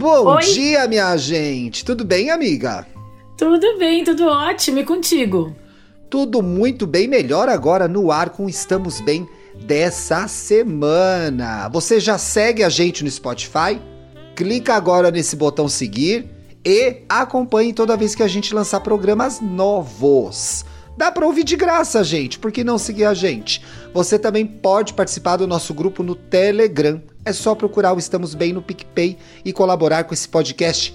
Bom Oi. dia, minha gente. Tudo bem, amiga? Tudo bem, tudo ótimo. E contigo? Tudo muito bem, melhor agora no ar com Estamos Bem dessa semana. Você já segue a gente no Spotify? Clica agora nesse botão seguir e acompanhe toda vez que a gente lançar programas novos. Dá pra ouvir de graça, gente, por que não seguir a gente? Você também pode participar do nosso grupo no Telegram. É só procurar o Estamos Bem no PicPay e colaborar com esse podcast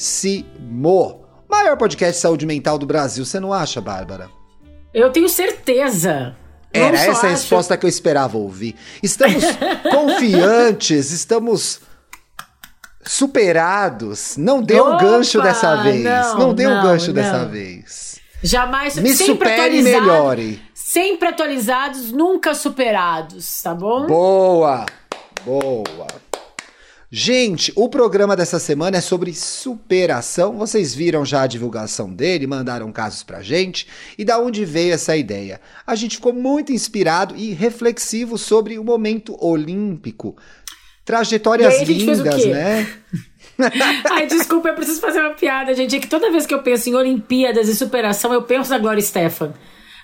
belíssimo. Maior podcast de saúde mental do Brasil, você não acha, Bárbara? Eu tenho certeza. Era essa a resposta que eu esperava ouvir. Estamos confiantes, estamos superados. Não deu o Opa, gancho dessa vez. não, Não, deu não, gancho não. dessa vez. Jamais Me sempre supere e melhore. Sempre atualizados, nunca superados, tá bom? Boa! Boa! Gente, o programa dessa semana é sobre superação. Vocês viram já a divulgação dele, mandaram casos pra gente. E da onde veio essa ideia? A gente ficou muito inspirado e reflexivo sobre o momento olímpico. Trajetórias lindas, né? Ai, desculpa, eu preciso fazer uma piada, gente. É que toda vez que eu penso em Olimpíadas e superação, eu penso na Glória Stefan.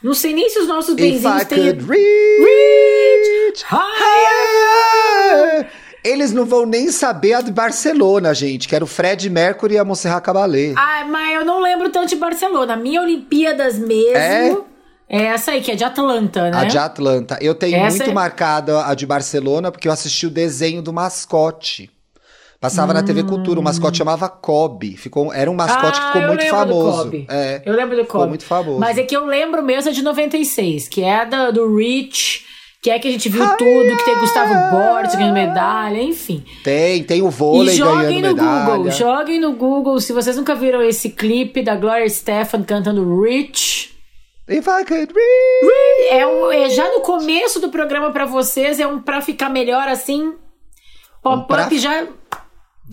Não sei nem se os nossos benzinhos têm. could reach higher. higher. Eles não vão nem saber a de Barcelona, gente, que era o Fred Mercury e a Montserrat Caballé. Ai, mas eu não lembro tanto de Barcelona. A minha Olimpíadas mesmo é, essa aí, que é de Atlanta, né? A de Atlanta. Eu tenho Essa muito é- marcada a de Barcelona, porque eu assisti o desenho do mascote. Passava na TV Cultura, o mascote chamava Kobe. Ficou, era um mascote que Ah, ficou eu muito do famoso. É, Eu lembro do ficou Kobe. muito famoso. Mas é que eu lembro mesmo de 96, que é da, do Rich, que é que a gente viu Ai, tudo, que tem Gustavo ai. Borges ganhando medalha, enfim. Tem, tem o E vôlei joguem ganhando no medalha. Google, joguem no Google. Se vocês nunca viram esse clipe da Gloria Stefan cantando Rich, If I could reach. é, um- é já no começo do programa pra vocês, é um pra ficar melhor assim. Pop-up pra- já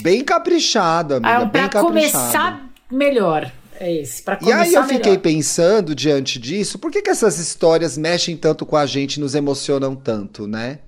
Bem caprichado, amiga. é bem pra começar melhor. É esse, pra E começar aí eu fiquei melhor. pensando diante disso, por que, que essas histórias mexem tanto com a gente, nos emocionam tanto, né?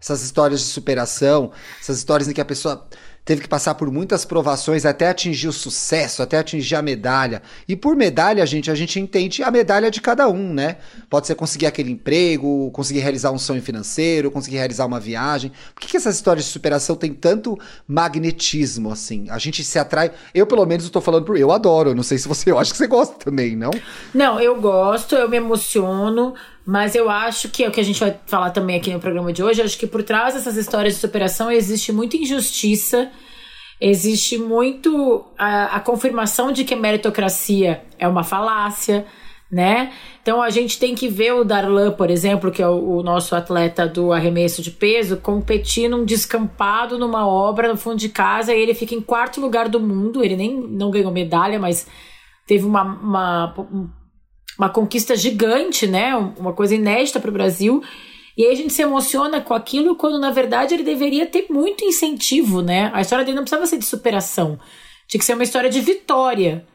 Essas histórias de superação, essas histórias em que a pessoa teve que passar por muitas provações até atingir o sucesso, até atingir a medalha. E por medalha, gente, a gente entende a medalha de cada um, né? Pode ser conseguir aquele emprego, conseguir realizar um sonho financeiro, conseguir realizar uma viagem. Por que, que essas histórias de superação têm tanto magnetismo, assim? A gente se atrai. Eu, pelo menos, estou falando por. Eu adoro. Eu não sei se você. Eu acho que você gosta também, não? Não, eu gosto, eu me emociono, mas eu acho que é o que a gente vai falar também aqui no programa de hoje. Acho que por trás dessas histórias de superação existe muita injustiça, existe muito a, a confirmação de que a meritocracia é uma falácia, né? Então a gente tem que ver o Darlan, por exemplo, que é o, o nosso atleta do arremesso de peso, competir num descampado numa obra no fundo de casa e ele fica em quarto lugar do mundo. Ele nem não ganhou medalha, mas teve uma, uma, uma conquista gigante, né? Uma coisa inédita para o Brasil. E aí a gente se emociona com aquilo quando na verdade ele deveria ter muito incentivo, né? A história dele não precisava ser de superação, tinha que ser uma história de vitória.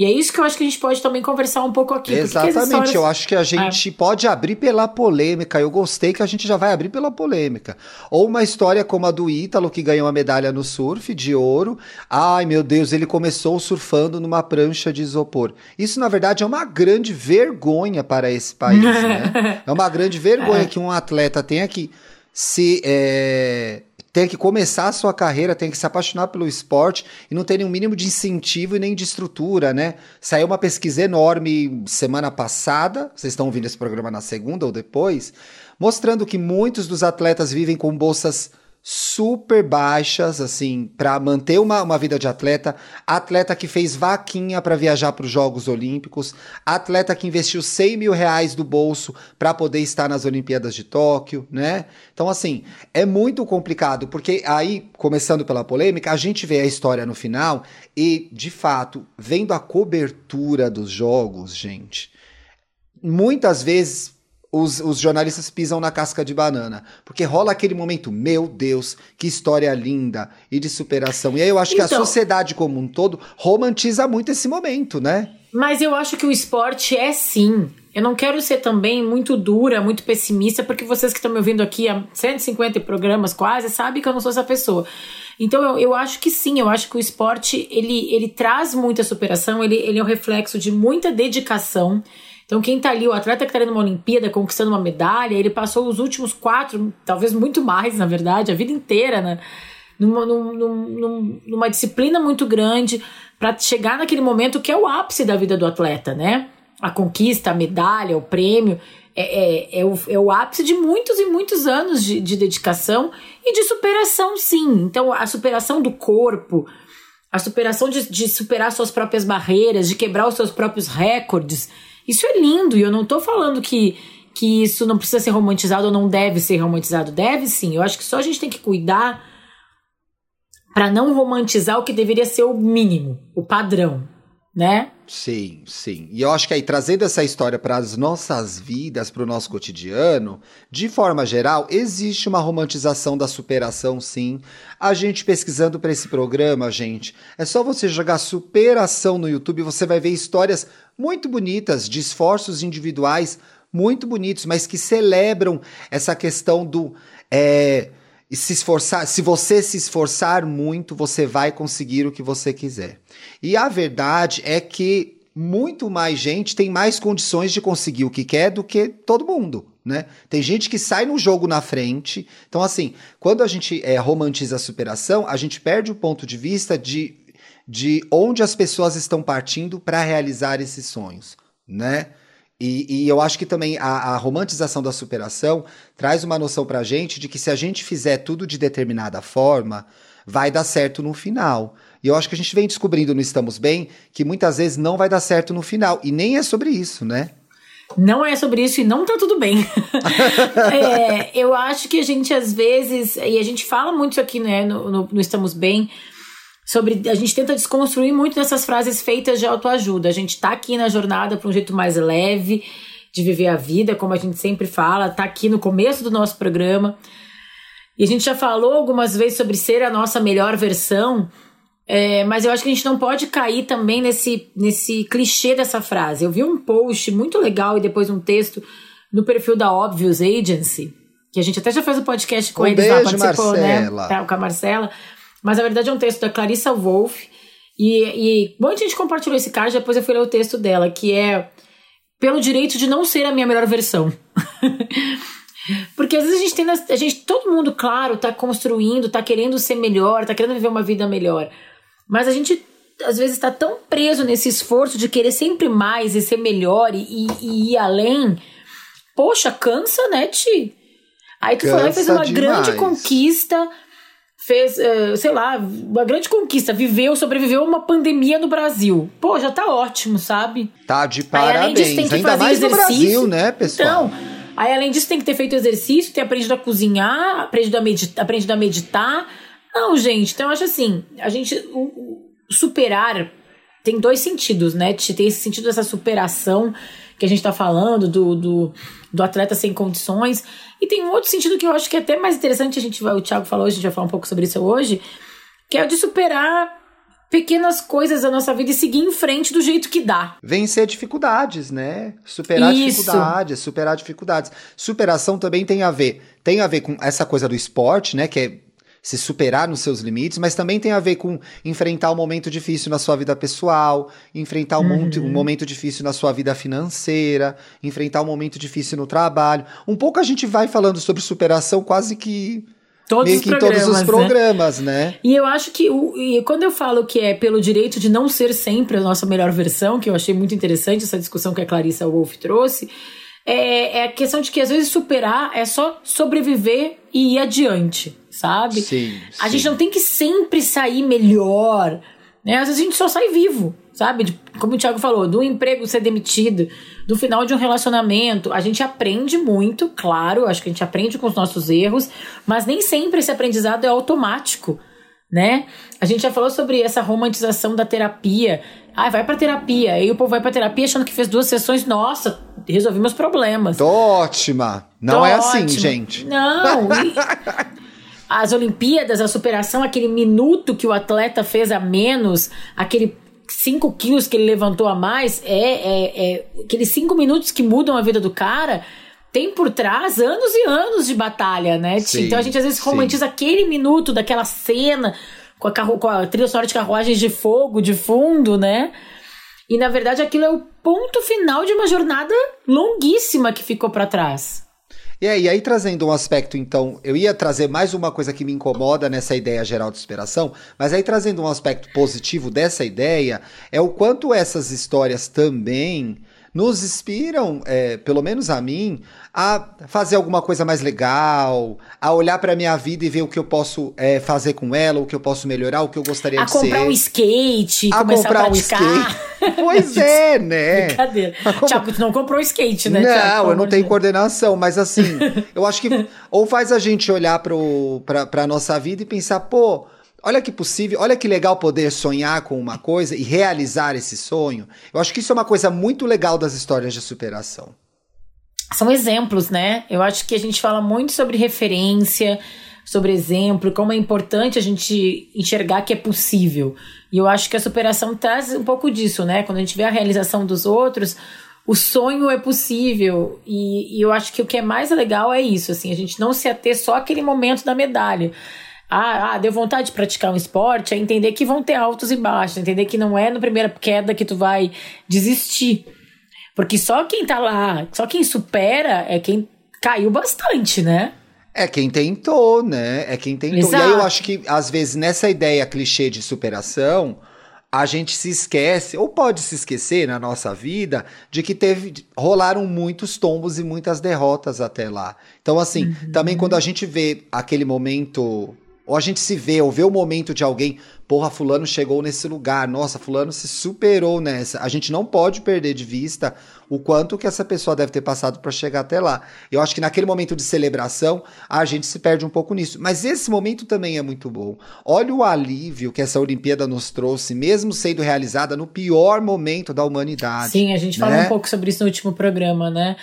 E é isso que eu acho que a gente pode também conversar um pouco aqui. Exatamente, histórias- eu acho que a gente pode abrir pela polêmica. Eu gostei que a gente já vai abrir pela polêmica. Ou uma história como a do Ítalo, que ganhou a medalha no surf de ouro. Ai, meu Deus, ele começou surfando numa prancha de isopor. Isso, na verdade, é uma grande vergonha para esse país, né? É uma grande vergonha que um atleta tenha que se. é, Tem que começar a sua carreira, tem que se apaixonar pelo esporte e não ter nenhum mínimo de incentivo e nem de estrutura, né? Saiu uma pesquisa enorme semana passada, vocês estão ouvindo esse programa na segunda ou depois, mostrando que muitos dos atletas vivem com bolsas super baixas, assim, para manter uma, uma vida de atleta. Atleta que fez vaquinha para viajar para os Jogos Olímpicos. Atleta que investiu 100 mil reais do bolso para poder estar nas Olimpíadas de Tóquio, né? Então, assim, é muito complicado, porque aí, começando pela polêmica, a gente vê a história no final e, de fato, vendo a cobertura dos jogos, gente, muitas vezes os, os, jornalistas pisam na casca de banana. Porque rola aquele momento, meu Deus, que história linda e de superação. E aí eu acho então, que a então- sociedade como um todo romantiza muito esse momento, né? Mas eu acho que o esporte é sim. Eu não quero ser também muito dura, muito pessimista, porque vocês que estão me ouvindo aqui há 150 programas quase, sabem que eu não sou essa pessoa. Então eu, eu acho que sim, eu acho que o esporte ele, ele traz muita superação, ele, ele é um reflexo de muita dedicação então, quem tá ali, o atleta que tá ali numa Olimpíada conquistando uma medalha, ele passou os últimos quatro, talvez muito mais, na verdade, a vida inteira, né? Numa, numa, numa disciplina muito grande para chegar naquele momento que é o ápice da vida do atleta, né? A conquista, a medalha, o prêmio. É, é, é, o, é o ápice de muitos e muitos anos de, de dedicação e de superação, sim. Então, a superação do corpo, a superação de, de superar suas próprias barreiras, de quebrar os seus próprios recordes isso é lindo e eu não tô falando que, que isso não precisa ser romantizado ou não deve ser romantizado. Deve sim. Eu acho que só a gente tem que cuidar para não romantizar o que deveria ser o mínimo, o padrão, né? Sim, sim. E eu acho que aí, trazendo essa história para as nossas vidas, para o nosso cotidiano, de forma geral, existe uma romantização da superação, sim. A gente pesquisando para esse programa, gente, é só você jogar superação no YouTube, você vai ver histórias muito bonitas de esforços individuais muito bonitos, mas que celebram essa questão do. É, se esforçar, se você se esforçar muito, você vai conseguir o que você quiser. E a verdade é que muito mais gente tem mais condições de conseguir o que quer do que todo mundo. Né? Tem gente que sai no jogo na frente. Então, assim, quando a gente é, romantiza a superação, a gente perde o ponto de vista de, de onde as pessoas estão partindo para realizar esses sonhos, né? E, e, eu acho que também a, a, romantização da superação traz uma noção pra gente de que se a gente fizer tudo de determinada forma, vai dar certo no final. E eu acho que a gente vem descobrindo no Estamos Bem que muitas vezes não vai dar certo no final. E nem é sobre isso, né? Não é sobre isso e não tá tudo bem. é, eu acho que a gente, às vezes, e a gente fala muito isso aqui né, no, no, no Estamos Bem, sobre a gente tenta desconstruir muito dessas frases feitas de autoajuda. A gente tá aqui na jornada para um jeito mais leve de viver a vida, como a gente sempre fala, tá aqui no começo do nosso programa. E a gente já falou algumas vezes sobre ser a nossa melhor versão, é, mas eu acho que a gente não pode cair também nesse, nesse clichê dessa frase. Eu vi um post muito legal e depois um texto no perfil da Obvious Agency, que a gente até já fez um podcast com um eles beijo, lá, participou, né? Marcela. né? Tá, com a Marcela. Mas na verdade é um texto da Clarissa Wolff. E, e muita gente compartilhou esse card, depois eu fui ler o texto dela, que é pelo direito de não ser a minha melhor versão. Porque às vezes a gente tem. A gente, todo mundo, claro, tá construindo, tá querendo ser melhor, tá querendo viver uma vida melhor. Mas a gente às vezes está tão preso nesse esforço de querer sempre mais e ser melhor e, e ir além. Poxa, cansa, né, Ti? Aí tu cansa foi lá e fez uma demais. grande conquista fez, uh, sei lá, uma grande conquista, viveu, sobreviveu a uma pandemia no Brasil. Pô, já tá ótimo, sabe? Tá de parabéns. Aí, disso, tem que Ainda fazer mais exercício. Brasil, né, pessoal? Então, aí além disso tem que ter feito exercício, ter aprendido a cozinhar, aprendido a, meditar, aprendido a meditar. Não, gente, então eu acho assim, a gente o, o superar tem dois sentidos, né? Tem esse sentido dessa superação que a gente tá falando, do, do, do atleta sem condições. E tem um outro sentido que eu acho que é até mais interessante, a gente vai, o Thiago falou, a gente vai falar um pouco sobre isso hoje, que é o de superar pequenas coisas da nossa vida e seguir em frente do jeito que dá. Vencer dificuldades, né? Superar Isso. dificuldades, superar dificuldades. Superação também tem a ver, tem a ver com essa coisa do esporte, né, que é se superar nos seus limites, mas também tem a ver com enfrentar um momento difícil na sua vida pessoal, enfrentar um, uhum. momento, um momento difícil na sua vida financeira, enfrentar um momento difícil no trabalho. Um pouco a gente vai falando sobre superação quase que Todos meio que em todos os programas, né? né? E eu acho que o, e quando eu falo que é pelo direito de não ser sempre a nossa melhor versão, que eu achei muito interessante essa discussão que a Clarissa Wolff trouxe, é, é a questão de que às vezes superar é só sobreviver e ir adiante. Sabe? Sim, a sim. gente não tem que sempre sair melhor, né? Às vezes a gente só sai vivo, sabe? Como o Thiago falou, do emprego ser demitido, do final de um relacionamento, a gente aprende muito, claro, acho que a gente aprende com os nossos erros, mas nem sempre esse aprendizado é automático, né? A gente já falou sobre essa romantização da terapia. Ah, vai pra terapia. Aí o povo vai pra terapia achando que fez duas sessões, nossa, resolvi meus problemas. Tô ótima. Não Tô é assim, ótima. gente. Não. e as Olimpíadas, a superação, aquele minuto que o atleta fez a menos, aquele 5 quilos que ele levantou a mais, é, é, é aqueles 5 minutos que mudam a vida do cara. Tem por trás anos e anos de batalha, né? Sim, então a gente às vezes sim. romantiza aquele minuto daquela cena com a, carro, com a trilha sonora de carruagens de fogo de fundo, né? E na verdade aquilo é o ponto final de uma jornada longuíssima que ficou pra trás. E aí, trazendo um aspecto, então, eu ia trazer mais uma coisa que me incomoda nessa ideia geral de superação, mas aí trazendo um aspecto positivo dessa ideia, é o quanto essas histórias também nos inspiram, é, pelo menos a mim, a fazer alguma coisa mais legal, a olhar para minha vida e ver o que eu posso é, fazer com ela, o que eu posso melhorar, o que eu gostaria A de comprar ser. um skate, a começar comprar a um praticar. skate. Pois é, né? Brincadeira. Tiago, tu não comprou skate, né? Não, Thiago? Eu não tenho coordenação, mas assim, eu acho que ou faz a gente olhar pro, pra, pra nossa vida e pensar, pô, olha que possível, olha que legal poder sonhar com uma coisa e realizar esse sonho. Eu acho que isso é uma coisa muito legal das histórias de superação. São exemplos, né? Eu acho que a gente fala muito sobre referência, sobre exemplo, como é importante a gente enxergar que é possível. E eu acho que a superação traz um pouco disso, né? Quando a gente vê a realização dos outros, o sonho é possível. E, e eu acho que o que é mais legal é isso, assim, a gente não se ater só aquele momento da medalha. Ah, ah, deu vontade de praticar um esporte, é entender que vão ter altos e baixos, entender que não é na primeira queda que tu vai desistir. Porque só quem tá lá, só quem supera é quem caiu bastante, né? É quem tentou, né? É quem tentou. Exato. E aí eu acho que, às vezes, nessa ideia clichê de superação, a gente se esquece, ou pode se esquecer na nossa vida, de que teve. rolaram muitos tombos e muitas derrotas até lá. Então, assim, Uhum. também quando a gente vê aquele momento. Ou a gente se vê, ou vê o momento de alguém, porra, fulano chegou nesse lugar, nossa, fulano se superou nessa. A gente não pode perder de vista o quanto que essa pessoa deve ter passado para chegar até lá. Eu acho que naquele momento de celebração, a gente se perde um pouco nisso. Mas esse momento também é muito bom. Olha o alívio que essa Olimpíada nos trouxe, mesmo sendo realizada no pior momento da humanidade. Sim, a gente né? falou um pouco sobre isso no último programa, né?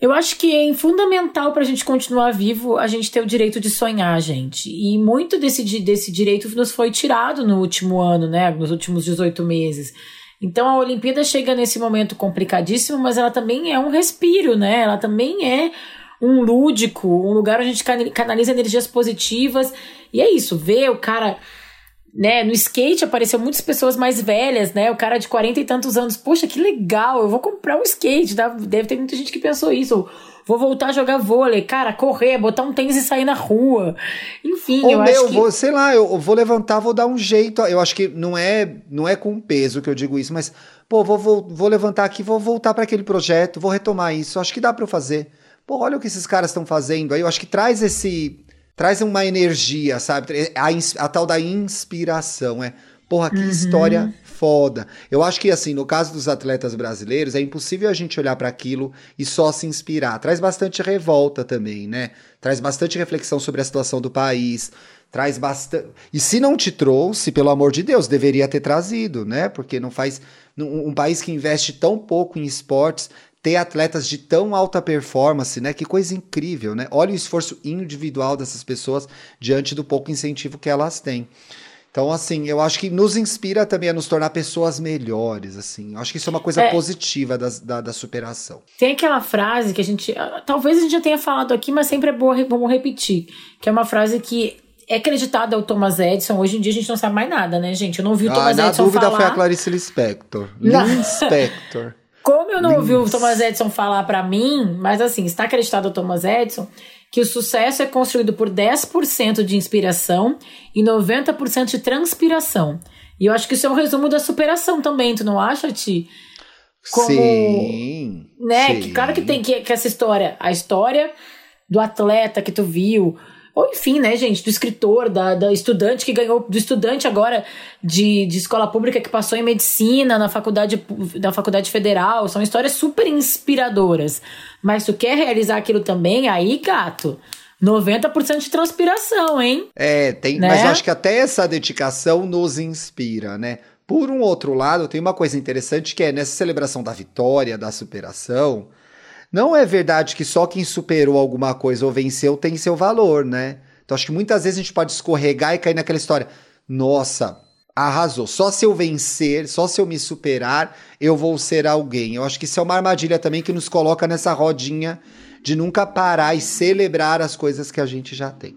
Eu acho que é fundamental para a gente continuar vivo a gente ter o direito de sonhar, gente. E muito desse, desse direito nos foi tirado no último ano, né? Nos últimos 18 meses. Então a Olimpíada chega nesse momento complicadíssimo, mas ela também é um respiro, né? Ela também é um lúdico, um lugar onde a gente cana- canaliza energias positivas. E é isso, ver o cara né, no skate apareceu muitas pessoas mais velhas, né? O cara de 40 e tantos anos, poxa, que legal, eu vou comprar um skate. tá? Deve ter muita gente que pensou isso. Ou vou voltar a jogar vôlei, cara, correr, botar um tênis e sair na rua. Enfim, Ou eu meu, acho que. vou, sei lá, eu vou levantar, vou dar um jeito. Eu acho que não é, não é com peso que eu digo isso, mas pô, vou, vou, vou levantar aqui, vou voltar para aquele projeto, vou retomar isso. Acho que dá para eu fazer. Pô, olha o que esses caras estão fazendo. Aí eu acho que traz esse, traz uma energia, sabe? A, a tal da inspiração, é. Porra, que história foda. Eu acho que assim, no caso dos atletas brasileiros, é impossível a gente olhar para aquilo e só se inspirar. Traz bastante revolta também, né? Traz bastante reflexão sobre a situação do país, traz bastante. E se não te trouxe, pelo amor de Deus, deveria ter trazido, né? Porque não faz um país que investe tão pouco em esportes ter atletas de tão alta performance, né? Que coisa incrível, né? Olha o esforço individual dessas pessoas diante do pouco incentivo que elas têm. Então, assim, eu acho que nos inspira também a nos tornar pessoas melhores, assim. Eu acho que isso é uma coisa É. positiva das- da, da superação. Tem aquela frase que a gente. ah, Talvez a gente já tenha falado aqui, mas sempre é boa, re- vamos repetir. Que é uma frase que é acreditada ao Thomas Edison. Hoje em dia a gente não sabe mais nada, né, gente? Eu não ouvi o Ah, Thomas na Edison dúvida falar. foi a Clarice Lispector. Lispector. Como eu não ouvi o Lins. Thomas Edison falar pra mim, mas assim, está acreditado ao Thomas Edison que o sucesso é construído por 10% de inspiração e 90% de transpiração. E eu acho que isso é um resumo da superação também, tu não acha, Ti? Como- Sim. Né? sim. Que, claro que tem que, que essa história, a história do atleta que tu viu, ou enfim, né, gente, do escritor, da, da estudante que ganhou, do estudante agora de, de escola pública que passou em medicina na faculdade, na faculdade federal. São histórias super inspiradoras. Mas tu quer realizar aquilo também, aí, gato. 90% de transpiração, hein? É, tem, né? mas eu acho que até essa dedicação nos inspira, né? Por um outro lado, tem uma coisa interessante que é nessa celebração da vitória, da superação, não é verdade que só quem superou alguma coisa ou venceu tem seu valor, né? Então acho que muitas vezes a gente pode escorregar e cair naquela história. Nossa, arrasou. Só se eu vencer, só se eu me superar, eu vou ser alguém. Eu acho que isso é uma armadilha também que nos coloca nessa rodinha de nunca parar e celebrar as coisas que a gente já tem.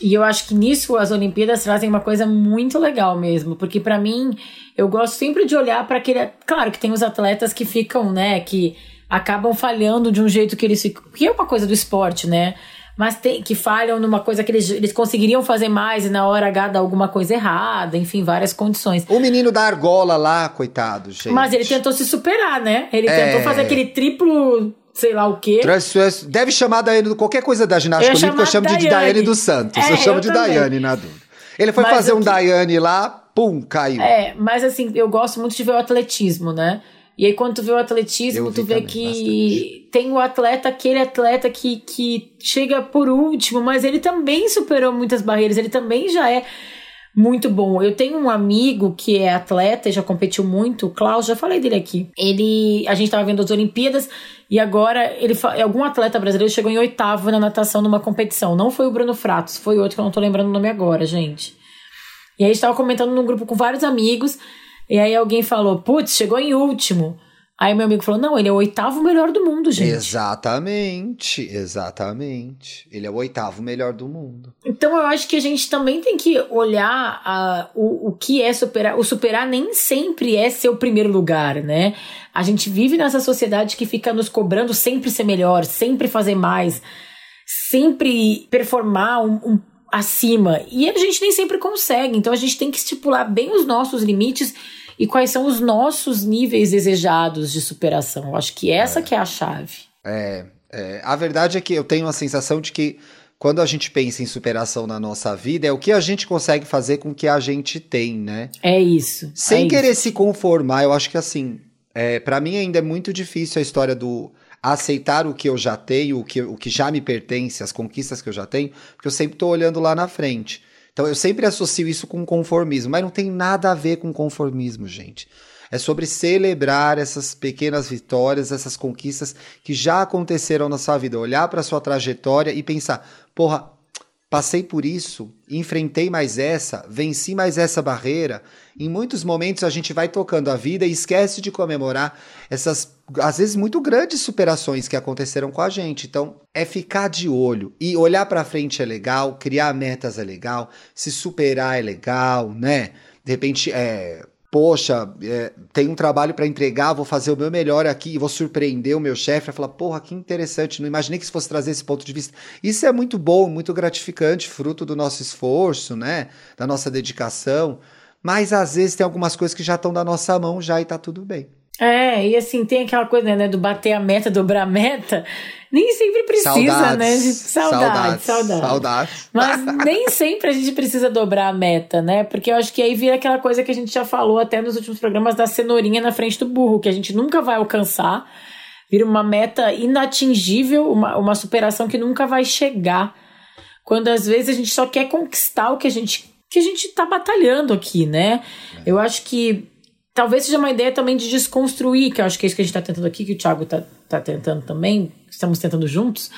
E eu acho que nisso as Olimpíadas trazem uma coisa muito legal mesmo, porque para mim eu gosto sempre de olhar para aquele, claro que tem os atletas que ficam, né, que acabam falhando de um jeito que eles ficam. Que é uma coisa do esporte, né? Mas tem, que falham numa coisa que eles, eles conseguiriam fazer mais e na hora H dá alguma coisa errada, enfim, várias condições. O menino da argola lá, coitado, gente. Mas ele tentou se superar, né? Ele é... tentou fazer aquele triplo sei lá o quê. Deve chamar Daiane, qualquer coisa da ginástica eu olímpica, eu chamo Daiane. de Daiane dos Santos. É, eu chamo eu de também. Daiane na dúvida. Ele foi mas fazer um que... Daiane lá, pum, caiu. É, mas assim, eu gosto muito de ver o atletismo, né? E aí, quando tu vê o atletismo, tu vê que bastante. tem o atleta, aquele atleta que, que chega por último, mas ele também superou muitas barreiras, ele também já é muito bom. Eu tenho um amigo que é atleta e já competiu muito, o Klaus, já falei dele aqui. Ele, a gente tava vendo as Olimpíadas e agora ele algum atleta brasileiro chegou em oitavo na natação numa competição. Não foi o Bruno Fratos, foi outro que eu não tô lembrando o nome agora, gente. E aí a gente tava comentando num grupo com vários amigos. E aí alguém falou, putz, chegou em último. Aí meu amigo falou: não, ele é o oitavo melhor do mundo, gente. Exatamente, exatamente. Ele é o oitavo melhor do mundo. Então eu acho que a gente também tem que olhar uh, o, o que é superar. O superar nem sempre é ser o primeiro lugar, né? A gente vive nessa sociedade que fica nos cobrando sempre ser melhor, sempre fazer mais, sempre performar um, um acima. E a gente nem sempre consegue. Então a gente tem que estipular bem os nossos limites e quais são os nossos níveis desejados de superação. Eu acho que essa é. que é a chave. É, é, a verdade é que eu tenho a sensação de que quando a gente pensa em superação na nossa vida, é o que a gente consegue fazer com o que a gente tem, né? É isso. Sem é querer isso. se conformar, eu acho que assim, é, para mim ainda é muito difícil a história do aceitar o que eu já tenho, o que, o que já me pertence, as conquistas que eu já tenho, porque eu sempre estou olhando lá na frente. Então eu sempre associo isso com conformismo, mas não tem nada a ver com conformismo, gente. É sobre celebrar essas pequenas vitórias, essas conquistas que já aconteceram na sua vida. Olhar para sua trajetória e pensar: porra, passei por isso, enfrentei mais essa, venci mais essa barreira. Em muitos momentos a gente vai tocando a vida e esquece de comemorar essas às vezes muito grandes superações que aconteceram com a gente. Então, é ficar de olho e olhar para frente é legal, criar metas é legal, se superar é legal, né? De repente, é, poxa, é, tem um trabalho para entregar, vou fazer o meu melhor aqui e vou surpreender o meu chefe, vai falar, porra, que interessante, não imaginei que isso fosse trazer esse ponto de vista. Isso é muito bom, muito gratificante, fruto do nosso esforço, né? Da nossa dedicação. Mas às vezes tem algumas coisas que já estão da nossa mão já e tá tudo bem. É, e assim, tem aquela coisa, né, do bater a meta, dobrar a meta. Nem sempre precisa, saudades, né? De... Saudades, saudades, saudades. Mas nem sempre a gente precisa dobrar a meta, né? Porque eu acho que aí vira aquela coisa que a gente já falou até nos últimos programas da cenourinha na frente do burro, que a gente nunca vai alcançar. Vira uma meta inatingível, uma, uma superação que nunca vai chegar. Quando às vezes a gente só quer conquistar o que a gente que a gente tá batalhando aqui, né? Eu acho que talvez seja uma ideia também de desconstruir, que eu acho que é isso que a gente está tentando aqui, que o Thiago está tá tentando também, estamos tentando juntos,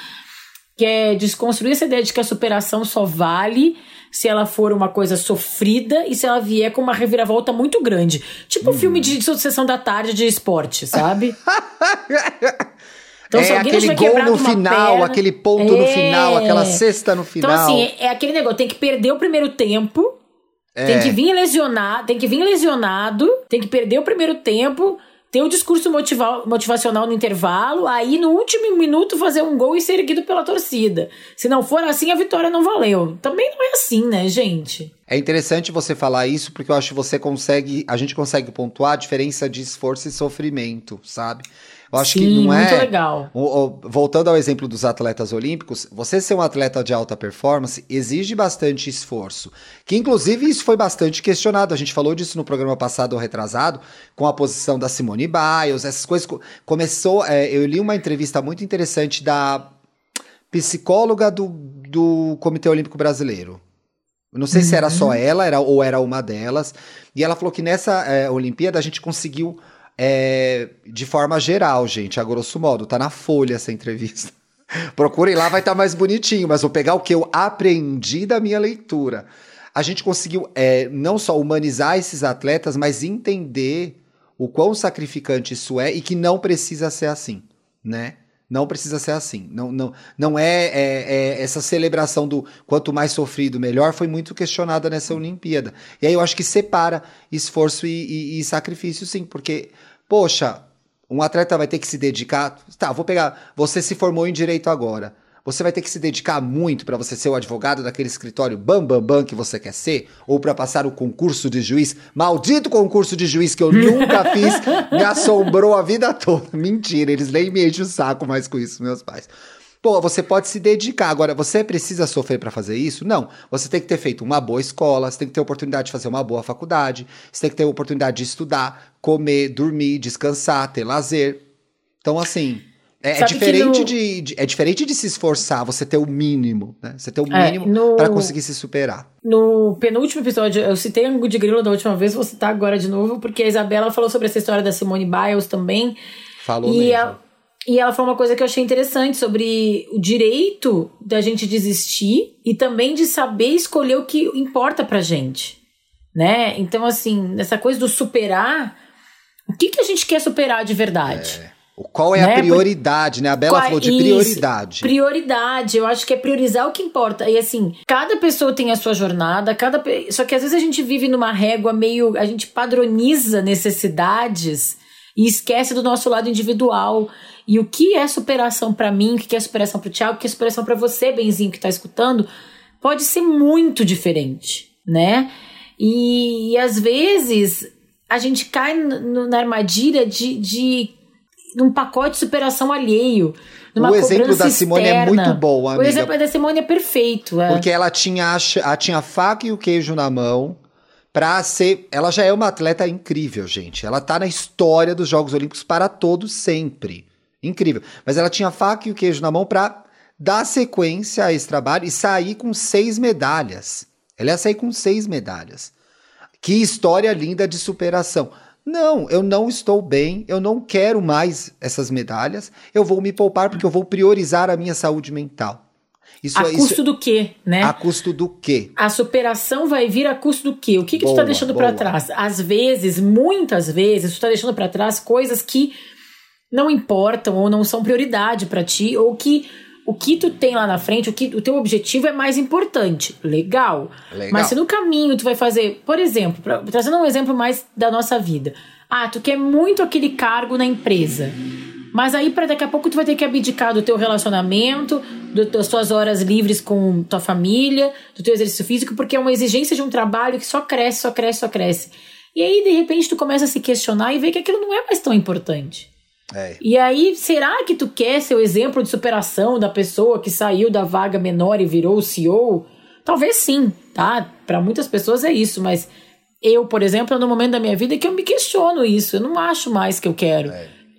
que é desconstruir essa ideia de que a superação só vale se ela for uma coisa sofrida e se ela vier com uma reviravolta muito grande. Tipo um uhum. filme de sucessão da tarde de esporte, sabe? Então, é aquele gol no final, perna, aquele ponto é... no final, aquela cesta no final. Então, assim, é, é aquele negócio, tem que perder o primeiro tempo é. Tem que vir lesionado, tem que vir lesionado, tem que perder o primeiro tempo, ter o discurso motiva motivacional no intervalo, aí no último minuto fazer um gol e ser erguido pela torcida. Se não for assim, a vitória não valeu. Também não é assim, né, gente? É interessante você falar isso porque eu acho que você consegue, a gente consegue pontuar a diferença de esforço e sofrimento, sabe? Eu acho Sim, que não é. muito legal. Voltando ao exemplo dos atletas olímpicos, você ser um atleta de alta performance exige bastante esforço. Que inclusive isso foi bastante questionado. A gente falou disso no programa passado ou retrasado, com a posição da Simone Biles, essas coisas. co- Começou. é, eu li uma entrevista muito interessante da psicóloga do, do Comitê Olímpico Brasileiro. Não sei se era só ela era, ou era uma delas. E ela falou que nessa é, Olimpíada a gente conseguiu, é, de forma geral, gente, a grosso modo, tá na folha essa entrevista. Procurem lá, vai estar mais bonitinho, mas vou pegar o que eu aprendi da minha leitura. A gente conseguiu é, não só humanizar esses atletas, mas entender o quão sacrificante isso é e que não precisa ser assim, né? Não precisa ser assim. Não, não, não é, é- é essa celebração do quanto mais sofrido, melhor, foi muito questionada nessa Olimpíada. E aí eu acho que separa esforço e, e- e sacrifício, sim, porque, poxa, um atleta vai ter que se dedicar. Tá, vou pegar. Você se formou em direito agora. Você vai ter que se dedicar muito para você ser o advogado daquele escritório bam bam bam que você quer ser, ou para passar o concurso de juiz, maldito concurso de juiz que eu nunca fiz, me assombrou a vida toda. Mentira, eles nem me enchem o saco mais com isso, meus pais. Pô, você pode se dedicar. Agora, você precisa sofrer para fazer isso? Não. Você tem que ter feito uma boa escola, você tem que ter a oportunidade de fazer uma boa faculdade, você tem que ter a oportunidade de estudar, comer, dormir, descansar, ter lazer. Então, assim, é, é diferente no- de, de- é diferente de se esforçar, você ter o mínimo, né? Você ter o É, mínimo no- para conseguir se superar. No penúltimo episódio, eu citei Angu de Grilo da última vez, vou citar agora de novo, porque a Isabela falou sobre essa história da Simone Biles também. Falou E, mesmo. a- e ela falou uma coisa que eu achei interessante sobre o direito da gente desistir e também de saber escolher o que importa pra gente. Né? Então, assim, essa coisa do superar, o que, que a gente quer superar de verdade? O- Qual é né? a prioridade, né? A Bela Qual- falou de isso, prioridade. Prioridade, eu acho que é priorizar o que importa. E assim, cada pessoa tem a sua jornada, cada só que às vezes a gente vive numa régua meio, a gente padroniza necessidades e esquece do nosso lado individual. E o que é superação pra mim, o que é superação pro Thiago, o que é superação pra você, Benzinho, que tá escutando, pode ser muito diferente, né? E, e às vezes a gente cai n- n- na armadilha de, de num pacote de superação alheio. O exemplo da Simone é externa. muito bom, O amiga. exemplo da Simone é perfeito. É. Porque ela tinha, a tinha a faca e o queijo na mão pra ser. Ela já é uma atleta incrível, gente. Ela tá na história dos Jogos Olímpicos para todos sempre. Incrível. Mas ela tinha a faca e o queijo na mão pra dar sequência a esse trabalho e sair com seis medalhas. Ela ia sair com seis medalhas. Que história linda de superação. Não, eu não estou bem, eu não quero mais essas medalhas, eu vou me poupar porque eu vou priorizar a minha saúde mental. Isso, a isso- custo do quê, né? a custo do quê? A superação vai vir a custo do quê? O que, que tu tá Boa, deixando pra boa. trás? Às vezes, muitas vezes, tu tá deixando pra trás coisas que não importam ou não são prioridade pra ti, ou que o que tu tem lá na frente, o que o teu objetivo é mais importante. Legal. Legal. Mas se no caminho tu vai fazer, por exemplo, pra- trazendo um exemplo mais da nossa vida. Ah, tu quer muito aquele cargo na empresa. Mas aí, para daqui a pouco, tu vai ter que abdicar do teu relacionamento, do- das tuas horas livres com tua família, do teu exercício físico, porque é uma exigência de um trabalho que só cresce, só cresce, só cresce. E aí, de repente, tu começa a se questionar e ver que aquilo não é mais tão importante. É. E aí, será que tu quer ser o exemplo de superação da pessoa que saiu da vaga menor e virou o CEO? Talvez sim, tá? Para muitas pessoas é isso, mas eu, por exemplo, é no momento da minha vida que eu me questiono isso. Eu não acho mais que eu quero.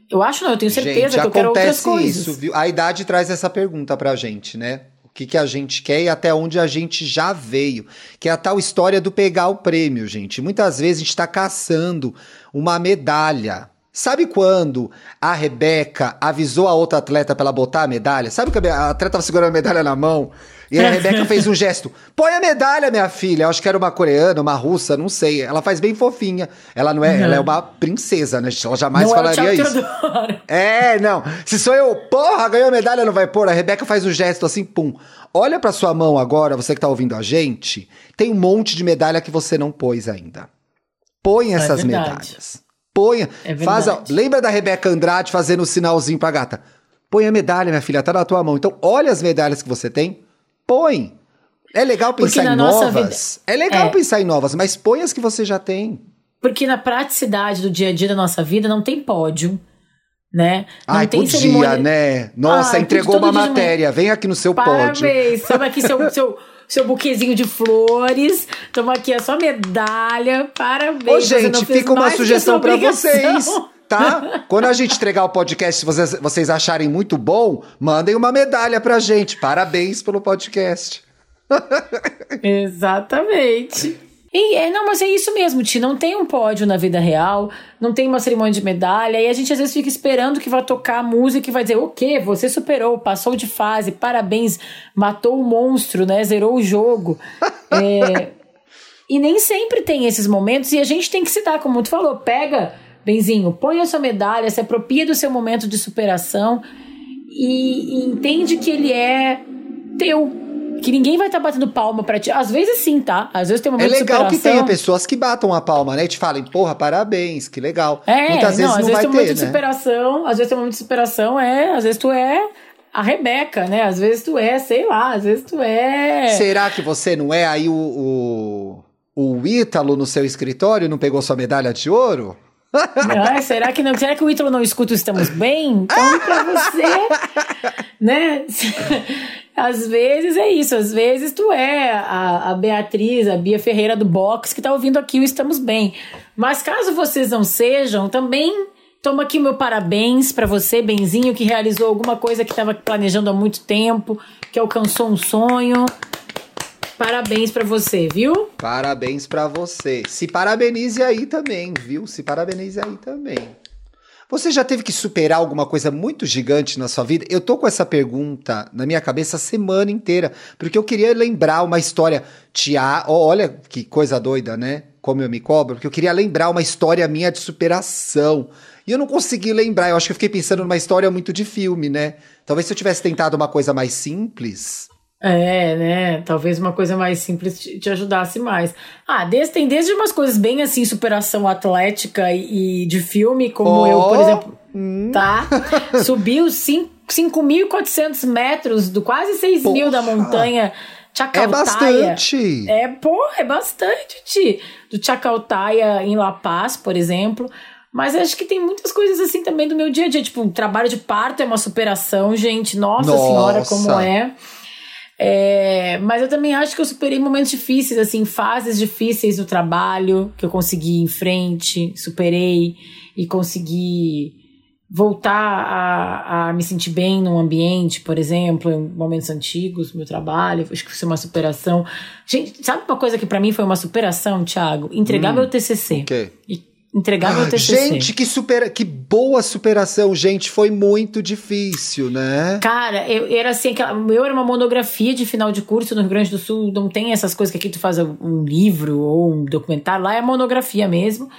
Eu acho não, eu tenho certeza gente, que eu quero outras acontece coisas. isso, viu? A idade traz essa pergunta pra gente, né? O que, que a gente quer e até onde a gente já veio. Que é a tal história do pegar o prêmio, gente. Muitas vezes a gente tá caçando uma medalha. Sabe quando a Rebeca avisou a outra atleta pra ela botar a medalha? Sabe que a atleta tava segurando a medalha na mão? E a Rebeca fez um gesto. Põe a medalha, minha filha. Eu acho que era uma coreana, uma russa, não sei. Ela faz bem fofinha. Ela não é, ela é uma princesa, né? Ela jamais não é falaria Thiago isso. É, não. Se sou eu, porra, ganhou a medalha, não vai pôr. A Rebeca faz o gesto assim, pum. Olha pra sua mão agora, você que tá ouvindo a gente. Tem um monte de medalha que você não pôs ainda. Põe essas verdade. medalhas. Ponha. É faz a- lembra da Rebeca Andrade fazendo o sinalzinho pra gata? Põe a medalha, minha filha, tá na tua mão. Então, olha as medalhas que você tem, põe. É legal pensar em novas. É legal É. pensar em novas, mas põe as que você já tem. Porque na praticidade do dia a dia da nossa vida não tem pódio, né? Não Ai, tem podia, cerimônia... né? Nossa, ah, entregou uma matéria. Vem aqui no seu Parabéns. pódio. Parabéns. Aqui seu, seu, seu buquezinho de flores. Toma aqui a sua medalha. Parabéns. Ô, gente, fica uma sugestão para vocês. Tá? Quando a gente entregar o podcast, se vocês, vocês acharem muito bom, mandem uma medalha pra gente. Parabéns pelo podcast. Exatamente. E, é, não, mas é isso mesmo, Ti. Não tem um pódio na vida real, não tem uma cerimônia de medalha, e a gente às vezes fica esperando que vai tocar a música e vai dizer: o quê? Você superou, passou de fase, parabéns, matou o monstro, né? Zerou o jogo. é, e nem sempre tem esses momentos, e a gente tem que se dar, como tu falou, pega, Benzinho, põe a sua medalha, se apropria do seu momento de superação e, e entende que ele é teu que ninguém vai estar tá batendo palma para ti. Às vezes sim, tá? Às vezes tem um momento É legal que tenha pessoas que batam a palma, né? E te falem, porra, parabéns, que legal. É, Muitas vezes não, às não vezes vai tem um momento ter, de né? superação, às vezes tem um momento de superação, é, às vezes tu é a Rebeca, né? Às vezes tu é, sei lá, às vezes tu é. Será que você não é aí o, o, o Ítalo no seu escritório não pegou sua medalha de ouro? Não, será que não? Será que o Ítalo não escuta Estamos Bem? Então, pra você, né? Às vezes é isso, às vezes tu é a, a Beatriz, a Bia Ferreira do box que tá ouvindo aqui o Estamos Bem. Mas caso vocês não sejam, também toma aqui meu parabéns para você, Benzinho, que realizou alguma coisa que estava planejando há muito tempo, que alcançou um sonho. Parabéns para você, viu? Parabéns para você. Se parabenize aí também, viu? Se parabenize aí também. Você já teve que superar alguma coisa muito gigante na sua vida? Eu tô com essa pergunta na minha cabeça a semana inteira, porque eu queria lembrar uma história. Tia, olha que coisa doida, né? Como eu me cobro, porque eu queria lembrar uma história minha de superação. E eu não consegui lembrar. Eu acho que eu fiquei pensando numa história muito de filme, né? Talvez se eu tivesse tentado uma coisa mais simples. É, né? Talvez uma coisa mais simples te, ajudasse mais. Ah, desde, tem desde umas coisas bem assim, superação atlética e, e de filme, como oh. eu, por exemplo, hum. tá? Subiu 5.400 metros, do quase 6 Porra. mil da montanha. Chacaltaia. É bastante. É, porra, é bastante, Ti. Do Chacaltaia em La Paz, por exemplo. Mas acho que tem muitas coisas assim também do meu dia a dia. Tipo, o trabalho de parto é uma superação, gente. Nossa, Nossa. senhora, como é. É, mas eu também acho que eu superei momentos difíceis, assim, fases difíceis do trabalho, que eu consegui ir em frente, superei e consegui voltar a, a me sentir bem num ambiente, por exemplo, em momentos antigos, meu trabalho, acho que foi uma superação. Gente, sabe uma coisa que para mim foi uma superação, Thiago? Entregar hum, meu TCC. Okay. E entregar meu TCC. Gente, que, supera, que boa superação, gente. Foi muito difícil, né? Cara, eu era assim, aquela, eu era uma monografia de final de curso no Rio Grande do Sul. Não tem essas coisas que aqui tu faz um livro ou um documentário. Lá é monografia mesmo.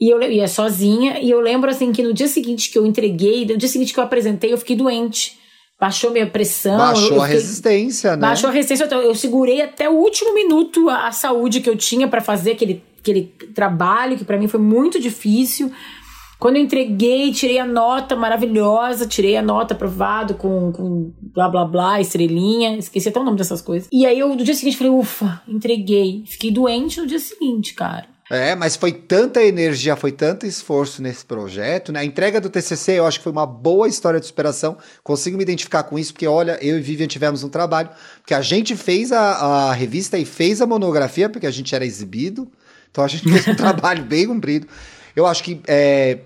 E eu ia sozinha. E eu lembro, assim, que no dia seguinte que eu entreguei, no dia seguinte que eu apresentei, eu fiquei doente. Baixou minha pressão. Baixou a resistência, né? Baixou a resistência. Eu segurei até o último minuto a, a saúde que eu tinha para fazer aquele aquele trabalho que para mim foi muito difícil. Quando eu entreguei, tirei a nota maravilhosa, tirei a nota aprovado com, com blá blá blá, estrelinha, esqueci até o nome dessas coisas. E aí eu no dia seguinte falei, ufa, entreguei. Fiquei doente no dia seguinte, cara. É, mas foi tanta energia, foi tanto esforço nesse projeto, né? A entrega do TCC eu acho que foi uma boa história de superação. Consigo me identificar com isso, porque olha, eu e Vivian tivemos um trabalho, porque a gente fez a, a revista e fez a monografia, porque a gente era exibido. Então a gente fez um trabalho bem comprido. Eu acho que é,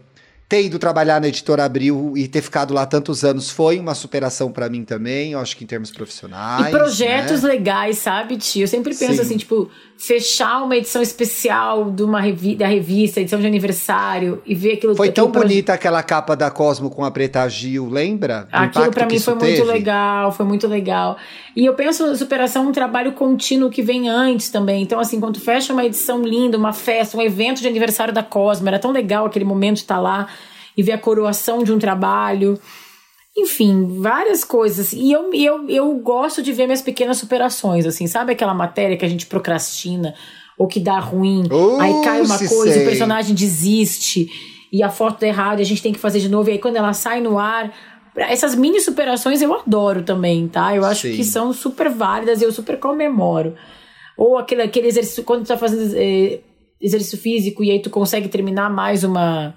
ter ido trabalhar na editora Abril e ter ficado lá tantos anos foi uma superação para mim também, eu acho que em termos profissionais. E projetos né? legais, sabe, tio? Eu sempre penso Sim. assim, tipo, fechar uma edição especial de uma revi da revista, edição de aniversário, e ver aquilo Foi tão bonita aquela capa da Cosmo com a Preta Gil, lembra? Aquilo para mim foi teve? muito legal, foi muito legal. E eu penso na superação um trabalho contínuo que vem antes também. Então, assim, quando fecha uma edição linda, uma festa, um evento de aniversário da Cosmo, era tão legal aquele momento de estar lá e ver a coroação de um trabalho. Enfim, várias coisas. E eu, eu, eu gosto de ver minhas pequenas superações, assim, sabe aquela matéria que a gente procrastina ou que dá ruim, uh, aí cai uma coisa, sei. o personagem desiste e a foto tá errada e a gente tem que fazer de novo, e aí quando ela sai no ar. Essas mini superações eu adoro também, tá? Eu acho Sim. que são super válidas e eu super comemoro. Ou aquele, aquele exercício, quando tu tá fazendo é, exercício físico e aí tu consegue terminar mais uma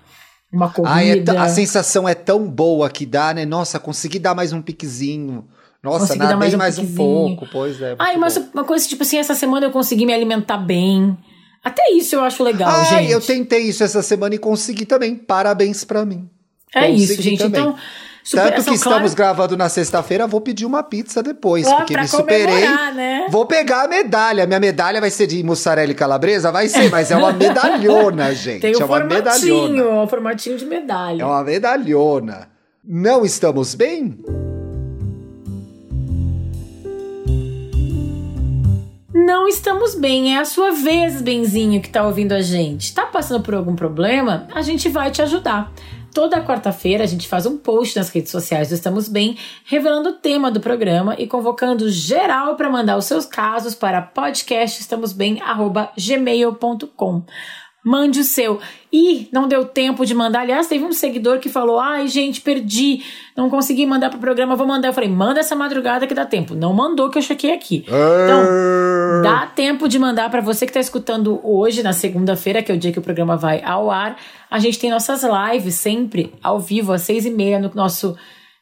uma corrida. Ai, é a sensação é tão boa que dá, né? Nossa, consegui dar mais um piquezinho. Nossa, Consegui nadei mais mais, um um, piquezinho. pouco. Pois é. Ai, mas bom. uma coisa tipo assim, essa semana eu consegui me alimentar bem. Até isso eu acho legal, Ai, gente. eu tentei isso essa semana e consegui também. Parabéns pra mim. É isso, Consegui gente. também. Então, Tanto que estamos gravando na sexta-feira, vou pedir uma pizza depois, porque me superei. né? Vou pegar a medalha. Minha medalha vai ser de mussarela e calabresa? Vai ser, mas é uma medalhona, gente. tem é o uma medalhona. formatinho, o formatinho de medalha. É uma medalhona. Não estamos bem? Não estamos bem, é a sua vez, Benzinho, que tá ouvindo a gente. Tá passando por algum problema? A gente vai te ajudar. Toda quarta-feira a gente faz um post nas redes sociais do Estamos Bem, revelando o tema do programa e convocando geral para mandar os seus casos para podcastestamosbem@gmail.com. Mande o seu. E não deu tempo de mandar. Aliás, teve um seguidor que falou: ai, gente, perdi. Não consegui mandar pro programa, vou mandar. Eu falei: manda essa madrugada que dá tempo. Não mandou, que eu chequei aqui. Então, dá tempo de mandar para você que está escutando hoje, na segunda-feira, que é o dia que o programa vai ao ar. A gente tem nossas lives sempre ao vivo, às seis e meia, no nosso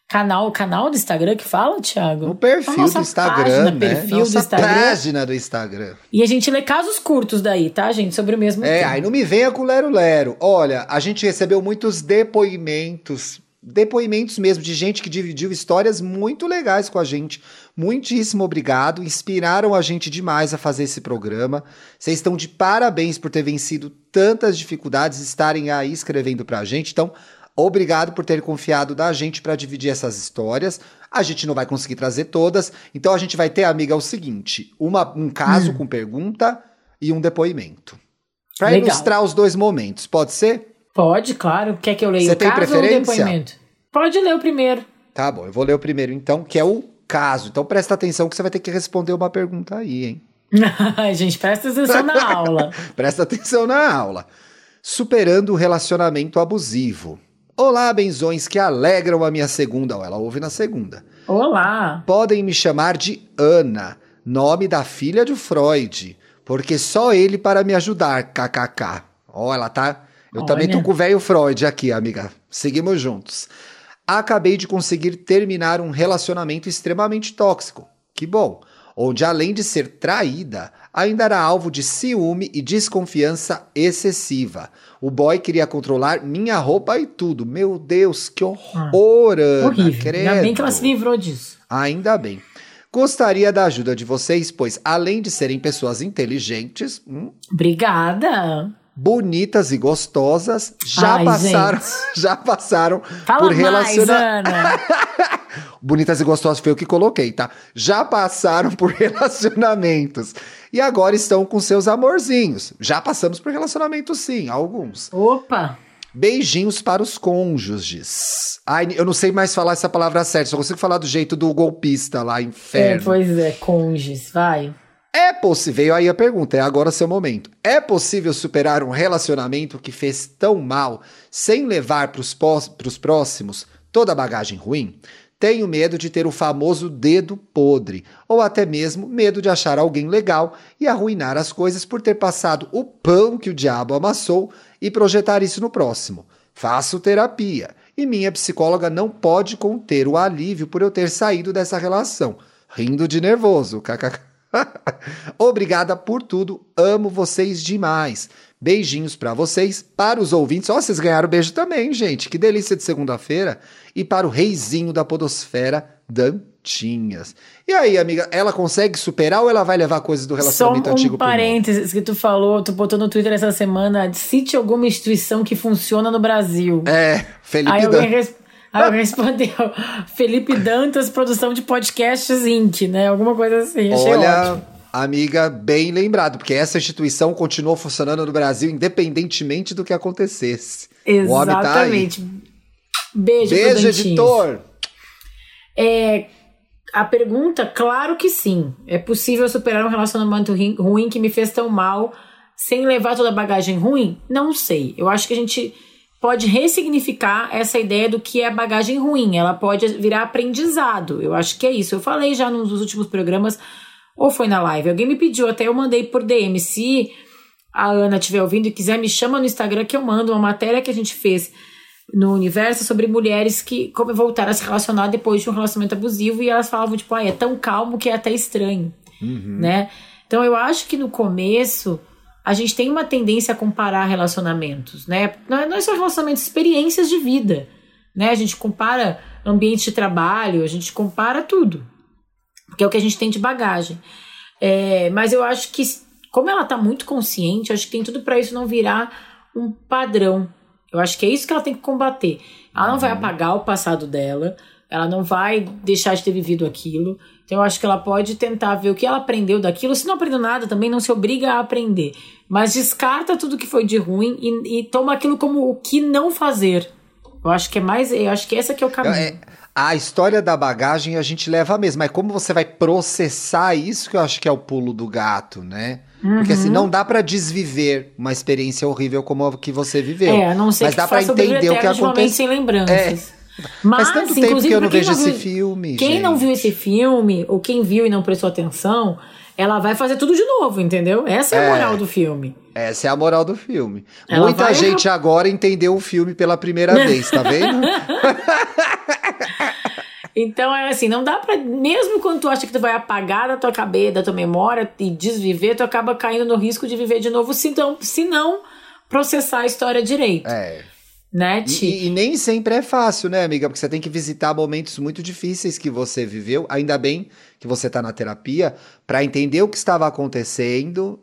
canal. Canal do Instagram que fala, Thiago? No perfil do Instagram, página, né? perfil Nossa do Instagram. página do Instagram. E a gente lê casos curtos daí, tá, gente? Sobre o mesmo É, tema. aí não me venha com lero-lero. Olha, a gente recebeu muitos depoimentos, depoimentos mesmo de gente que dividiu histórias muito legais com a gente. Muitíssimo obrigado, inspiraram a gente demais a fazer esse programa. Vocês estão de parabéns por ter vencido tantas dificuldades, estarem aí escrevendo pra gente. Então, obrigado por ter confiado da gente para dividir essas histórias. A gente não vai conseguir trazer todas, então a gente vai ter, amiga, o seguinte: uma, um caso com pergunta e um depoimento. Para ilustrar os dois momentos, pode ser? Pode, claro. Quer que eu leia Você o tem caso ou o preferência? depoimento? Pode ler o primeiro. Tá bom, eu vou ler o primeiro então, que é o caso. Então presta atenção que você vai ter que responder uma pergunta aí, hein? Gente, presta atenção na aula. Presta atenção na aula. Superando o relacionamento abusivo. Olá, benzões que alegram a minha segunda. Ó, ela ouve na segunda. Olá. Podem me chamar de Ana, nome da filha de Freud, porque só ele para me ajudar, kkk. Ó, ela tá. Eu também tô Olha. com o velho Freud aqui, amiga. Seguimos juntos. Acabei de conseguir terminar um relacionamento extremamente tóxico. Que bom. Onde, além de ser traída, ainda era alvo de ciúme e desconfiança excessiva. O boy queria controlar minha roupa e tudo. Meu Deus, que horror, Ana. Horrível. Ainda bem que ela credo. se livrou disso. Ainda bem. Gostaria da ajuda de vocês, pois além de serem pessoas inteligentes, hum, Obrigada. bonitas e gostosas, já Ai, passaram, gente. já passaram Fala por. Ana. Bonitas e gostosas foi eu que coloquei, tá? Já passaram por relacionamentos e agora estão com seus amorzinhos. Já passamos por relacionamentos, sim, alguns. Opa. Beijinhos para os cônjuges. Ai, eu não sei mais falar essa palavra certa, só consigo falar do jeito do golpista lá, É, inferno. pois é, cônjuges, vai. É possível, veio aí a pergunta, é agora seu momento. É possível superar um relacionamento que fez tão mal sem levar para os próximos toda a bagagem ruim? Tenho medo de ter o famoso dedo podre, ou até mesmo medo de achar alguém legal e arruinar as coisas por ter passado o pão que o diabo amassou e projetar isso no próximo. Faço terapia e minha psicóloga não pode conter o alívio por eu ter saído dessa relação. Rindo de nervoso, kkk. Obrigada por tudo, amo vocês demais. Beijinhos pra vocês, para os ouvintes. Ó, vocês ganharam beijo também, gente. Que delícia de segunda-feira. E para o reizinho da podosfera, Dantinhas. E aí, amiga, ela consegue superar ou ela vai levar coisas do Só relacionamento antigo um pro novo? parênteses que tu falou, tu botou no Twitter essa semana, cite alguma instituição que funciona no Brasil. É, Felipe Aí alguém, Dan... res- aí alguém respondeu, Felipe Dantas, produção de podcasts Inc, né? Alguma coisa assim, achei Olha, ótimo. amiga, bem lembrado, porque essa instituição continuou funcionando no Brasil independentemente do que acontecesse. Tá. Exatamente. Beijo, Beijo, Dantinhos. editor! É, a pergunta, claro que sim. É possível superar um relacionamento ruim que me fez tão mal sem levar toda a bagagem ruim? Não sei. Eu acho que a gente pode ressignificar essa ideia do que é bagagem ruim. Ela pode virar aprendizado. Eu acho que é isso. Eu falei já nos últimos programas, ou foi na live. Alguém me pediu, até eu mandei por DM. Se a Ana estiver ouvindo e quiser, me chama no Instagram que eu mando uma matéria que a gente fez no universo sobre mulheres que como voltaram a se relacionar depois de um relacionamento abusivo e elas falavam tipo, ah, é tão calmo que é até estranho, uhum. né? Então eu acho que no começo a gente tem uma tendência a comparar relacionamentos, né? Não é, é só relacionamentos, experiências de vida, né? A gente compara ambiente de trabalho, a gente compara tudo, porque é o que a gente tem de bagagem. É, mas eu acho que como ela tá muito consciente, acho que tem tudo para isso não virar um padrão eu acho que é isso que ela tem que combater. Ela não uhum. vai apagar o passado dela, ela não vai deixar de ter vivido aquilo. Então eu acho que ela pode tentar ver o que ela aprendeu daquilo. Se não aprendeu nada, também não se obriga a aprender. Mas descarta tudo que foi de ruim e, e toma aquilo como o que não fazer. Eu acho que é mais. Eu acho que esse aqui é o caminho. É, a história da bagagem a gente leva mesmo, mas como você vai processar isso que eu acho que é o pulo do gato, né? Uhum. Porque assim, não dá para desviver uma experiência horrível como a que você viveu. É, a não ser mas que dá para entender o que aconteceu. sem lembranças. É. Mas, Faz tanto tempo que eu não vejo não viu, esse filme. Quem gente. não viu esse filme, ou quem viu e não prestou atenção, ela vai fazer tudo de novo, entendeu? Essa é, é a moral do filme. Essa é a moral do filme. Ela Muita vai... gente agora entendeu o filme pela primeira vez, tá vendo? Então é assim, não dá pra. Mesmo quando tu acha que tu vai apagar da tua cabeça, da tua memória e desviver, tu acaba caindo no risco de viver de novo se não, se não processar a história direito. É. Né, e, e, nem sempre é fácil, né, amiga? Porque você tem que visitar momentos muito difíceis que você viveu. Ainda bem que você tá na terapia para entender o que estava acontecendo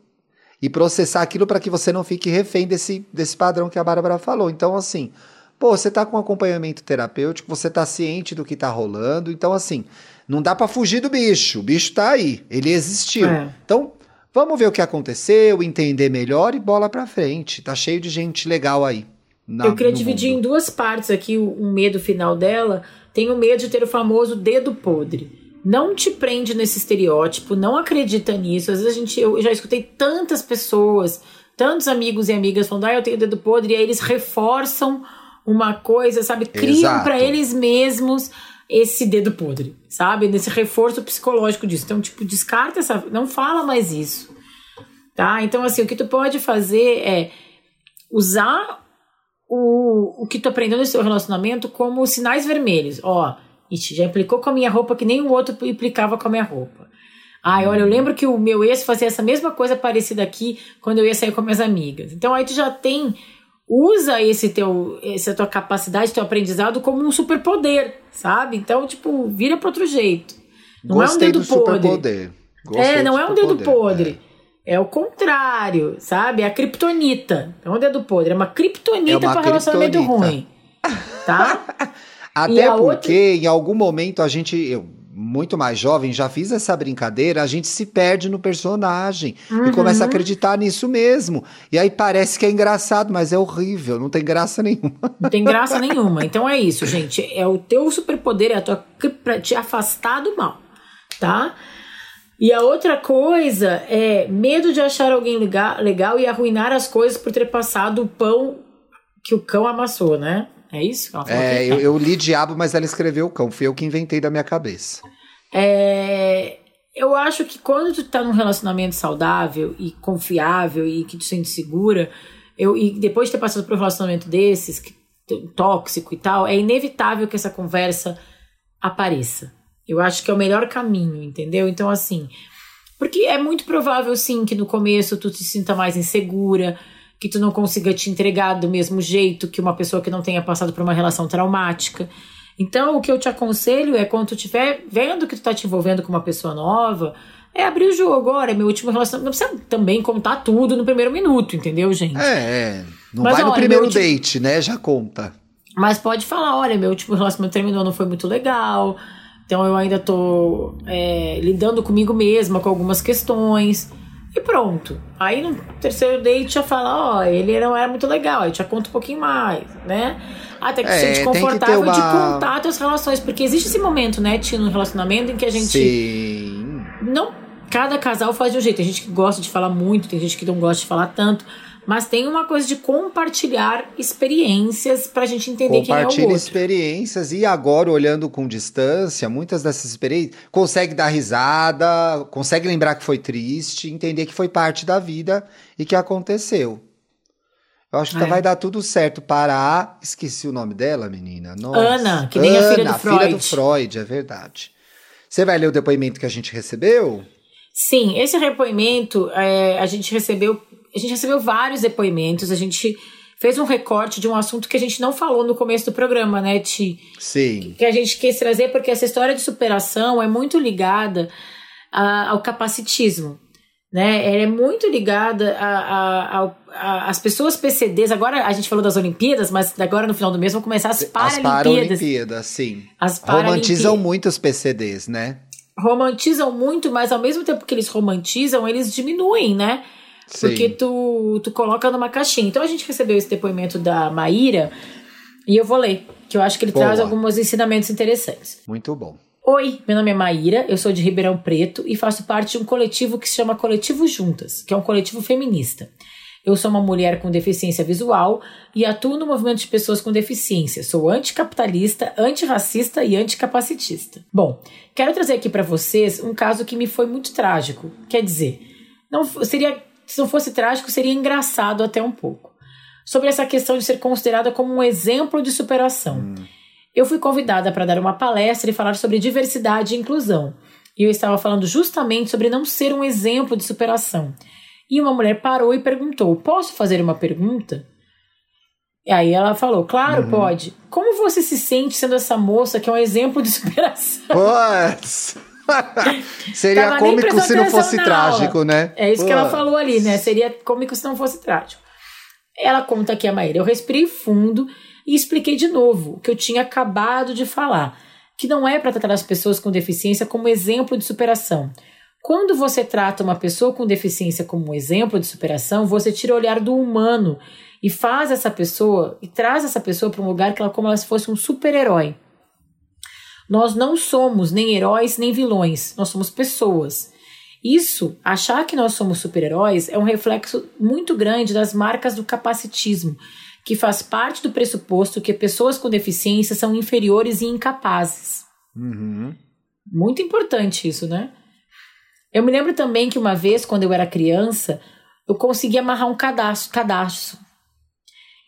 e processar aquilo para que você não fique refém desse, desse padrão que a Bárbara falou. Então, assim, Pô, você tá com acompanhamento terapêutico, você tá ciente do que tá rolando, então assim, não dá para fugir do bicho. O bicho tá aí, ele existiu. É. Então, vamos ver o que aconteceu, entender melhor e bola para frente. Tá cheio de gente legal aí. Na, Eu queria dividir mundo. em duas partes aqui o, o medo final dela. Tem o medo de ter o famoso dedo podre não te prende nesse estereótipo, não acredita nisso. Às vezes a gente, eu já escutei tantas pessoas, tantos amigos e amigas falando, ah, eu tenho dedo podre, e aí eles reforçam uma coisa, sabe? Criam para eles mesmos esse dedo podre, sabe? Nesse reforço psicológico disso. Então, tipo, descarta essa. Não fala mais isso. Tá? Então, assim, o que tu pode fazer é usar o, o que tu aprendeu no seu relacionamento como sinais vermelhos. Ó, Ixi, já implicou com a minha roupa que nem o outro implicava com a minha roupa. Ai, olha, eu lembro que o meu ex fazia essa mesma coisa parecida aqui quando eu ia sair com minhas amigas. Então aí tu já tem usa esse teu, essa tua capacidade, teu aprendizado como um superpoder, sabe? Então, tipo, vira para outro jeito. Não Gostei é um dedo podre. é, não é um dedo podre. É. é. o contrário, sabe? É a criptonita. É um dedo podre. É uma criptonita é para relacionamento ruim. Tá? Até porque outra... em algum momento a gente. Eu, muito mais jovem, já fiz essa brincadeira, a gente se perde no personagem uhum. e começa a acreditar nisso mesmo. E aí parece que é engraçado, mas é horrível, não tem graça nenhuma. Não tem graça nenhuma. Então é isso, gente. É o teu superpoder, é a tua pra te afastar do mal, tá? E a outra coisa é medo de achar alguém legal, e arruinar as coisas por ter passado o pão que o cão amassou, né? É isso? é, eu, eu, li Diabo, mas ela escreveu Cão. Fui eu que inventei da minha cabeça. É, eu acho que quando tu tá num relacionamento saudável e confiável e que tu sente segura, eu, e depois de ter passado por um relacionamento desses, que, tóxico e tal, é inevitável que essa conversa apareça. Eu acho que é o melhor caminho, entendeu? Então, assim, porque é muito provável, sim, que no começo tu te sinta mais insegura, que tu não consiga te entregar do mesmo jeito que uma pessoa que não tenha passado por uma relação traumática. Então, o que eu te aconselho é quando tu estiver vendo que tu tá te envolvendo com uma pessoa nova, é abrir o jogo. Olha, meu último relacionamento. Não precisa também contar tudo no primeiro minuto, entendeu, gente? É, é. Não Mas, vai olha, no primeiro último... date, né? Já conta. Mas pode falar, olha, meu último relacionamento terminou, não foi muito legal. Então eu ainda tô é, lidando comigo mesma com algumas questões. E pronto. Aí no terceiro date já fala, ó, oh, ele não era muito legal, aí já conta um pouquinho mais, né? Até que é, se sente confortável uma... de contar suas relações. Porque existe esse momento, né, Tino, no relacionamento em que a gente. Sim. Não. Cada casal faz de um jeito. Tem gente que gosta de falar muito, tem gente que não gosta de falar tanto. Mas tem uma coisa de compartilhar experiências pra gente entender quem é o outro. Compartilha experiências e agora, olhando com distância, muitas dessas experiências, consegue dar risada, consegue lembrar que foi triste, entender que foi parte da vida e que aconteceu. Eu acho que é. vai dar tudo certo para a. Esqueci o nome dela, menina. Nossa. Ana, que nem Ana, a filha do Freud. filha do Freud, é verdade. Você vai ler o depoimento que a gente recebeu? Sim, esse depoimento é, a gente recebeu. A gente recebeu vários depoimentos, a gente fez um recorte de um assunto que a gente não falou no começo do programa, né, Ti? Sim. Que a gente quis trazer porque essa história de superação é muito ligada a, ao capacitismo. Né? Ela é muito ligada às pessoas PCDs. Agora a gente falou das Olimpíadas, mas agora no final do mês vão começar as Paralimpíadas. As Paralimpíadas, sim. As Romantizam muito os PCDs, né? Romantizam muito, mas ao mesmo tempo que eles romantizam, eles diminuem, né? Sim. Porque tu, tu coloca numa caixinha. Então a gente recebeu esse depoimento da Maíra e eu vou ler, que eu acho que ele Boa. traz alguns ensinamentos interessantes. Muito bom. Oi, meu nome é Maíra, eu sou de Ribeirão Preto e faço parte de um coletivo que se chama Coletivo Juntas, que é um coletivo feminista. Eu sou uma mulher com deficiência visual e atuo no movimento de pessoas com deficiência. Sou anticapitalista, antirracista e anticapacitista. Bom, quero trazer aqui para vocês um caso que me foi muito trágico. Quer dizer, não seria se não fosse trágico, seria engraçado até um pouco. Sobre essa questão de ser considerada como um exemplo de superação. Hum. Eu fui convidada para dar uma palestra e falar sobre diversidade e inclusão. E eu estava falando justamente sobre não ser um exemplo de superação. E uma mulher parou e perguntou: Posso fazer uma pergunta? E aí ela falou: Claro, uhum. pode. Como você se sente sendo essa moça que é um exemplo de superação? Pois. Seria cômico se não fosse trágico, né? É isso Pô. que ela falou ali, né? Seria cômico se não fosse trágico. Ela conta aqui a Maíra. Eu respirei fundo e expliquei de novo o que eu tinha acabado de falar, que não é para tratar as pessoas com deficiência como exemplo de superação. Quando você trata uma pessoa com deficiência como um exemplo de superação, você tira o olhar do humano e faz essa pessoa e traz essa pessoa para um lugar que ela como ela se fosse um super-herói. Nós não somos nem heróis nem vilões, nós somos pessoas. Isso, achar que nós somos super-heróis, é um reflexo muito grande das marcas do capacitismo, que faz parte do pressuposto que pessoas com deficiência são inferiores e incapazes. Uhum. Muito importante isso, né? Eu me lembro também que uma vez, quando eu era criança, eu consegui amarrar um cadastro, cadastro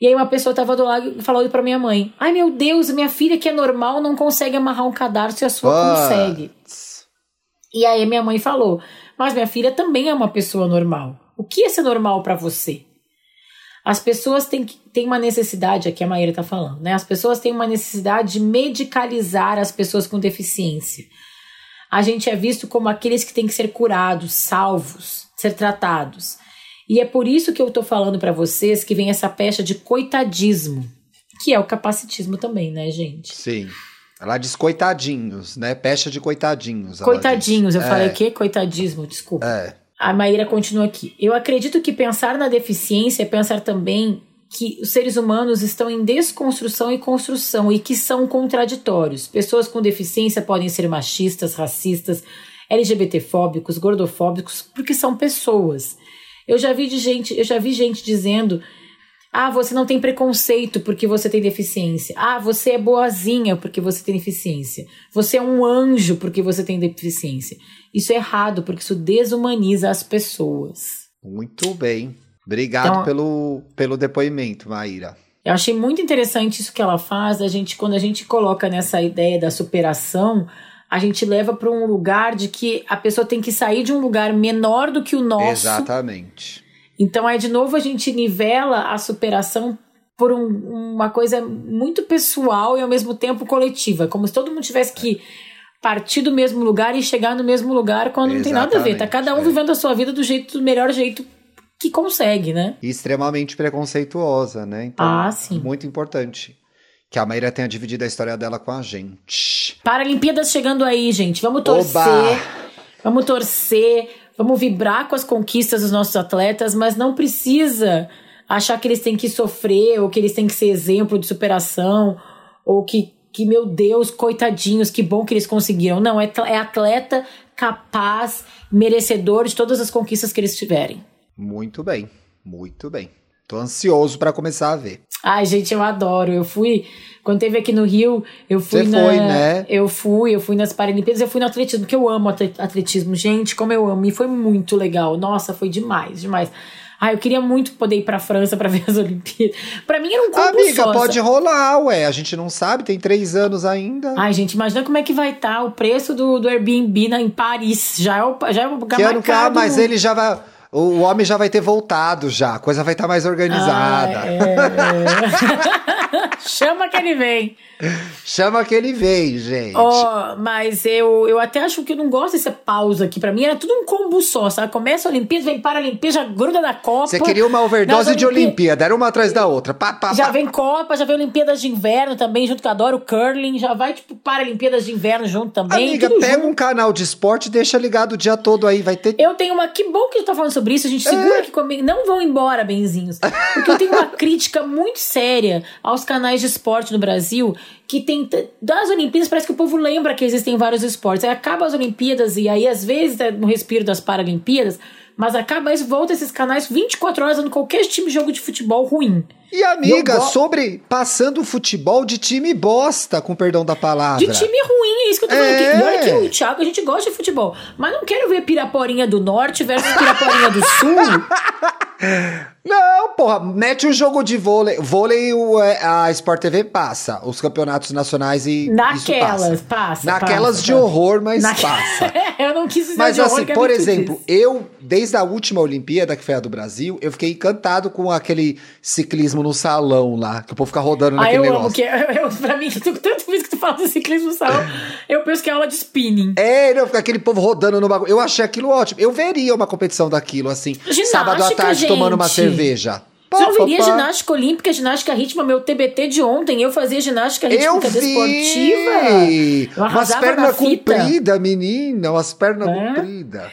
e aí uma pessoa estava do lado e falou para minha mãe: Ai meu Deus, minha filha que é normal não consegue amarrar um cadarço e a sua What? consegue. E aí minha mãe falou: Mas minha filha também é uma pessoa normal. O que é ser normal para você? As pessoas têm, têm uma necessidade, aqui a Maíra está falando, né? As pessoas têm uma necessidade de medicalizar as pessoas com deficiência. A gente é visto como aqueles que têm que ser curados, salvos, ser tratados. E é por isso que eu tô falando para vocês que vem essa pecha de coitadismo, que é o capacitismo também, né, gente? Sim. Ela diz coitadinhos, né? Pecha de coitadinhos. Coitadinhos, eu é. falei o quê? Coitadismo, desculpa. É. A Maíra continua aqui. Eu acredito que pensar na deficiência é pensar também que os seres humanos estão em desconstrução e construção e que são contraditórios. Pessoas com deficiência podem ser machistas, racistas, LGBTfóbicos, gordofóbicos, porque são pessoas. Eu já vi de gente, eu já vi gente dizendo: "Ah, você não tem preconceito porque você tem deficiência. Ah, você é boazinha porque você tem deficiência. Você é um anjo porque você tem deficiência." Isso é errado porque isso desumaniza as pessoas. Muito bem. Obrigado então, pelo, pelo depoimento, Maíra. Eu achei muito interessante isso que ela faz, a gente quando a gente coloca nessa ideia da superação, a gente leva para um lugar de que a pessoa tem que sair de um lugar menor do que o nosso. Exatamente. Então, aí, de novo, a gente nivela a superação por um, uma coisa muito pessoal e ao mesmo tempo coletiva, como se todo mundo tivesse que partir do mesmo lugar e chegar no mesmo lugar quando Exatamente, não tem nada a ver. Tá cada um é. vivendo a sua vida do jeito do melhor jeito que consegue, né? E extremamente preconceituosa, né? Então, ah, sim. Muito importante que a Maíra tenha dividido a história dela com a gente. Paralimpíadas chegando aí, gente. Vamos torcer. Oba! Vamos torcer. Vamos vibrar com as conquistas dos nossos atletas, mas não precisa achar que eles têm que sofrer ou que eles têm que ser exemplo de superação ou que, que meu Deus, coitadinhos, que bom que eles conseguiram. Não, é, é atleta capaz, merecedor de todas as conquistas que eles tiverem. Muito bem, muito bem. Tô ansioso para começar a ver. Ai, gente, eu adoro. Eu fui. Quando teve aqui no Rio, eu fui Você na. Foi, né? Eu fui, eu fui nas Paralimpíadas, eu fui no atletismo, porque eu amo atletismo. Gente, como eu amo. E foi muito legal. Nossa, foi demais, demais. Ah, eu queria muito poder ir pra França pra ver as Olimpíadas. Pra mim era um combo Amiga, só, pode rolar, ué. A gente não sabe, tem três anos ainda. Ai, gente, imagina como é que vai estar o preço do, do Airbnb na, em Paris. Já é o, já é o que ano que ah, mas ele já vai. O homem já vai ter voltado já, a coisa vai estar mais organizada. Ah, é. Chama que ele vem. Chama que ele vem, gente. Ó, mas eu, eu até acho que eu não gosto dessa pausa aqui. Pra mim era tudo um combo só, sabe? Começa a Olimpíada, vem para a Olimpíada, já gruda na Copa. Você queria uma overdose de Olimpí- Olimpíada, era uma atrás da outra. Pá, pá, Já pá. vem Copa, já vem Olimpíadas de Inverno também, junto com a Adoro Curling. Já vai, tipo, para Olimpíadas de Inverno junto também. Amiga, pega junto. um canal de esporte e deixa ligado o dia todo aí, vai ter. Eu tenho uma. Que bom que gente tá falando sobre isso. A gente segura aqui comigo. Não vão embora, benzinhos. Porque eu tenho uma crítica muito séria aos canais de esporte no Brasil. Que tem. Das Olimpíadas, parece que o povo lembra que existem vários esportes. Aí acaba as Olimpíadas, e aí, às vezes, é no respiro das Paralimpíadas. Mas acaba isso, volta esses canais 24 horas dando qualquer time de jogo de futebol ruim. E amiga, go- sobre passando futebol de time bosta, com perdão da palavra. De time ruim, é isso que eu tô falando. É. Que, olha que e o Thiago, a gente gosta de futebol. Mas não quero ver Piraporinha do Norte versus Piraporinha do Sul. Não, porra, mete um jogo de vôlei. Vôlei o, é, a Sport TV passa, os campeonatos nacionais e. isso Naquelas, passa. passa. Naquelas passa, de passa. horror, mas Na- passa. eu não quis dizer Mas de horror, assim, que é por exemplo, disso. eu, desde a última Olimpíada, que foi a do Brasil, eu fiquei encantado com aquele ciclismo no salão lá, que o povo fica rodando Ah, naquele eu negócio. amo que eu, eu, pra mim, tanto vez que tu fala do ciclismo no salão, eu penso que é aula de spinning. É, não, fica aquele povo rodando no bagulho. Eu achei aquilo ótimo. Eu veria uma competição daquilo, assim, Ginástica, sábado à tarde, gente. tomando uma cerveja. Pá, viria pá, pá. ginástica olímpica, ginástica rítmica, meu TBT de ontem, eu fazia ginástica Eu rítmica vi! Eu Umas arrasava na pernas compridas, menina, umas pernas É? compridas.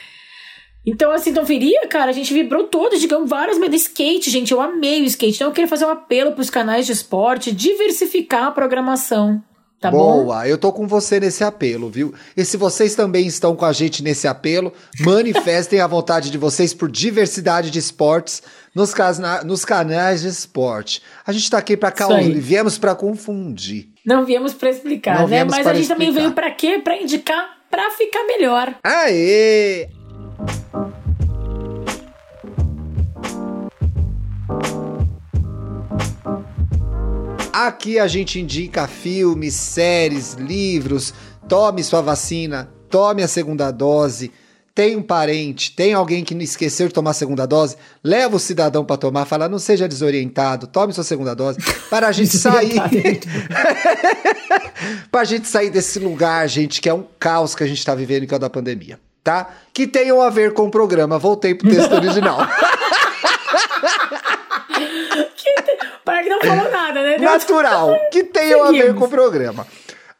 Então, assim, não viria, cara, a gente vibrou todos, digamos, várias medalhas. Skate, gente, eu amei o skate. Então, eu queria fazer um apelo pros canais de esporte, diversificar a programação, tá bom? Boa, eu tô com você nesse apelo, viu? E se vocês também estão com a gente nesse apelo, manifestem a vontade de vocês por diversidade de esportes nos, casna- nos canais de esporte. A gente tá aqui aí. causar, viemos pra confundir. Não viemos pra explicar, Não né? Mas para a gente também explicar. veio pra quê? Pra indicar, pra ficar melhor. Aê! Aqui a gente indica filmes, séries, livros. Tome sua vacina, tome a segunda dose. Tem um parente, tem alguém que não esqueceu de tomar a segunda dose, leva o cidadão para tomar, fala, não seja desorientado, tome sua segunda dose, para a gente sair. pra gente sair desse lugar, gente, que é um caos que a gente tá vivendo, que é o da pandemia, tá? Que tenham a ver com o programa. Voltei pro texto original. Para que não falou nada, né? Natural. Que tenham a ver Seguimos. com o programa.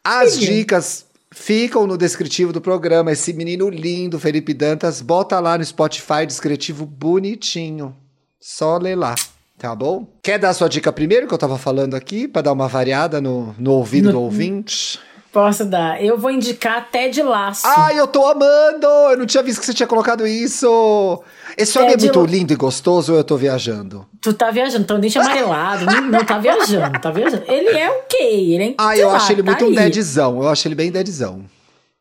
As Seguimos. dicas ficam no descritivo do programa. Esse menino lindo, Felipe Dantas, bota lá no Spotify, descritivo bonitinho. Só ler lá. Tá bom? Quer dar sua dica primeiro, que eu tava falando aqui, pra dar uma variada no, no ouvido No- do ouvinte? Posso dar. Eu vou indicar Ted Laço. Ai, eu tô amando! Eu não tinha visto que você tinha colocado isso! Esse homem é muito lindo e gostoso ou eu tô viajando? Tu tá viajando, então deixa amarelado. não, não, tá viajando, tá viajando. Ele é ok, ele é sei eu lá, acho ele tá muito um aí. deadzão. Eu acho ele bem deadzão.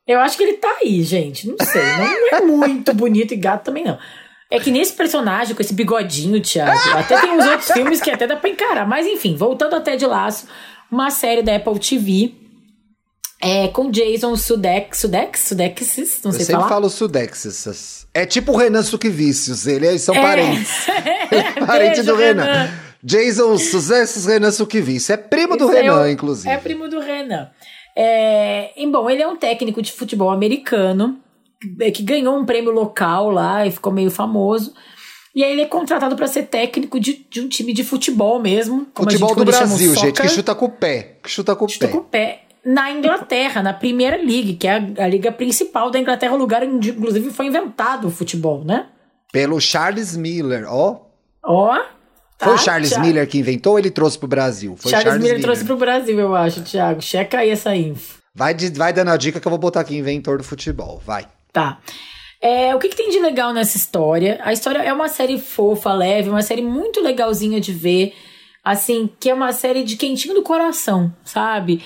Eu acho que ele tá aí, gente. Não sei. Não é muito bonito e gato também, não. É que nesse personagem, com esse bigodinho, Thiago, até tem uns outros filmes que até dá pra encarar. Mas enfim, voltando até de laço, uma série da Apple TV. É, com Jason Sudeikis, Sudeikis, Sudeikis, não Eu sei sempre falar. falo Sudexis. É tipo o Renan Suquevicius. Eles são É. parentes. É, Parente beijo, do Renan. Jason Sudexis Renan Suquevicius. É primo do aí Renan, é o- inclusive. É primo do Renan. É, e, bom, ele é um técnico de futebol americano é, que ganhou um prêmio local lá e ficou meio famoso. E aí ele é contratado para ser técnico de, de um time de futebol mesmo. Futebol do Brasil, gente, que chuta com o pé. Que chuta com o chuta pé. com o pé. Na Inglaterra, na Primeira League, que é a, a liga principal da Inglaterra, o lugar onde, inclusive, foi inventado o futebol, né? Pelo Charles Miller, ó. Ó. Foi o tá, Charles Thiago. Miller que inventou ou ele trouxe pro Brasil? Foi Charles, Miller, trouxe pro Brasil, eu acho, Thiago. Checa aí essa info. Vai, de- vai dando a dica que eu vou botar aqui, inventor do futebol. Vai. Tá. É, o que, que tem de legal nessa história? A história é uma série fofa, leve, uma série muito legalzinha de ver. Assim, que é uma série de quentinho do coração, sabe?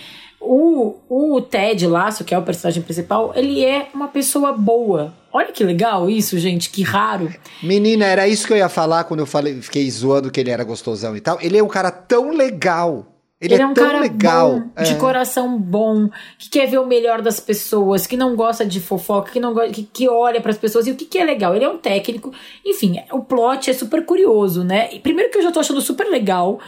O, o Ted Lasso, que é o personagem principal, ele é uma pessoa boa. Olha que legal isso, gente, que raro. Menina, era isso que eu ia falar quando eu falei, fiquei zoando que ele era gostosão e tal. Ele é um cara tão legal. Ele, ele é, é, um tão cara legal. Bom, de é. coração bom, que quer ver o melhor das pessoas, que não gosta de fofoca, que não gosta, que, que olha para as pessoas. E o que, que é legal? Ele é um técnico. Enfim, o plot é super curioso, né? E primeiro que eu já tô achando super legal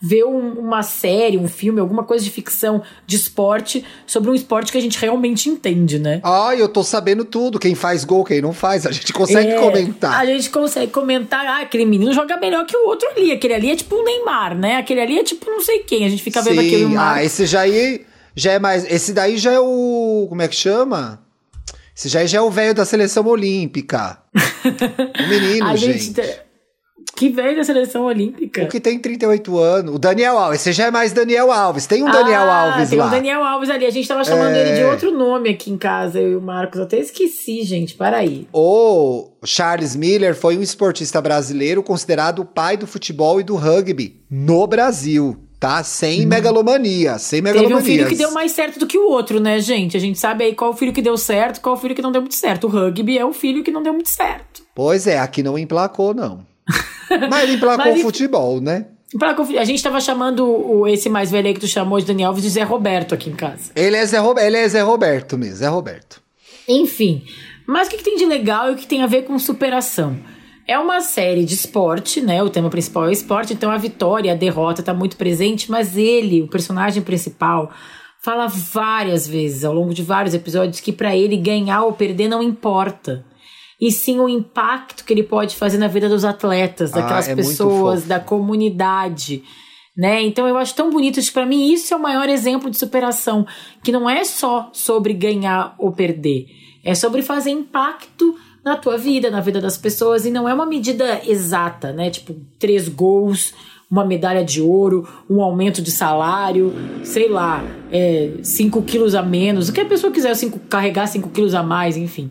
ver um, uma série, um filme, alguma coisa de ficção, de esporte, sobre um esporte que a gente realmente entende, né? Ah, eu tô sabendo tudo. Quem faz gol, quem não faz, a gente consegue é, comentar. A gente consegue comentar, ah, aquele menino joga melhor que o outro ali. Aquele ali é tipo o Neymar, né? Aquele ali é tipo não sei quem. A gente fica Sim, vendo aquele Neymar. Ah, esse já aí já é mais. Esse daí já é o. Como é que chama? Esse já, já é o velho da seleção olímpica. o menino, gente. gente que veio da seleção olímpica. O que tem 38 anos. O Daniel Alves. Você já é mais Daniel Alves. Tem um ah, Daniel Alves tem lá. Tem um Daniel Alves ali. A gente tava chamando é... ele de outro nome aqui em casa, eu e o Marcos. Até esqueci, gente. Para aí. O Charles Miller foi um esportista brasileiro considerado o pai do futebol e do rugby no Brasil tá? Sem hum. megalomania, sem megalomania. Teve um filho que deu mais certo do que o outro, né, gente? A gente sabe aí qual o filho que deu certo, qual o filho que não deu muito certo. O rugby é o filho que não deu muito certo. Pois é, aqui não emplacou, não. Mas ele emplacou o futebol, né? A gente tava chamando o, esse mais velho aí que tu chamou de Daniel Alves de Zé Roberto aqui em casa. Ele é Zé, ele é Zé Roberto mesmo, Zé Roberto. Enfim, mas o que, que tem de legal e o que tem a ver com superação? É uma série de esporte, né? O tema principal é esporte, então a vitória, a derrota tá muito presente, mas ele, o personagem principal, fala várias vezes ao longo de vários episódios que para ele ganhar ou perder não importa e sim o impacto que ele pode fazer na vida dos atletas, daquelas ah, é pessoas, da comunidade. Né? Então eu acho tão bonito, para mim isso é o maior exemplo de superação, que não é só sobre ganhar ou perder, é sobre fazer impacto na tua vida, na vida das pessoas, e não é uma medida exata, né? Tipo, três gols, uma medalha de ouro, um aumento de salário, sei lá, é, cinco quilos a menos, o que a pessoa quiser, cinco, carregar cinco quilos a mais, enfim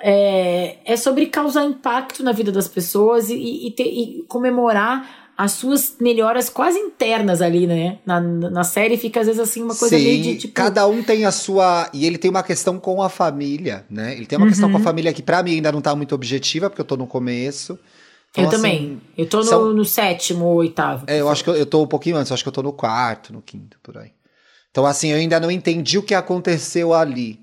é, é sobre causar impacto na vida das pessoas e, e, ter, e comemorar as suas melhoras quase internas ali, né? Na, na série fica às vezes assim uma coisa Sim, meio de tipo. Cada um tem a sua. E ele tem uma questão com a família, né? Ele tem uma uhum. questão com a uhum. família que para mim ainda não tá muito objetiva, porque eu tô no começo. Então, eu assim, também. Eu tô no, são... no sétimo, oitavo. É, eu acho que eu, eu tô um pouquinho antes, eu acho que eu tô no quarto, no quinto, por aí. Então, assim, eu ainda não entendi o que aconteceu ali.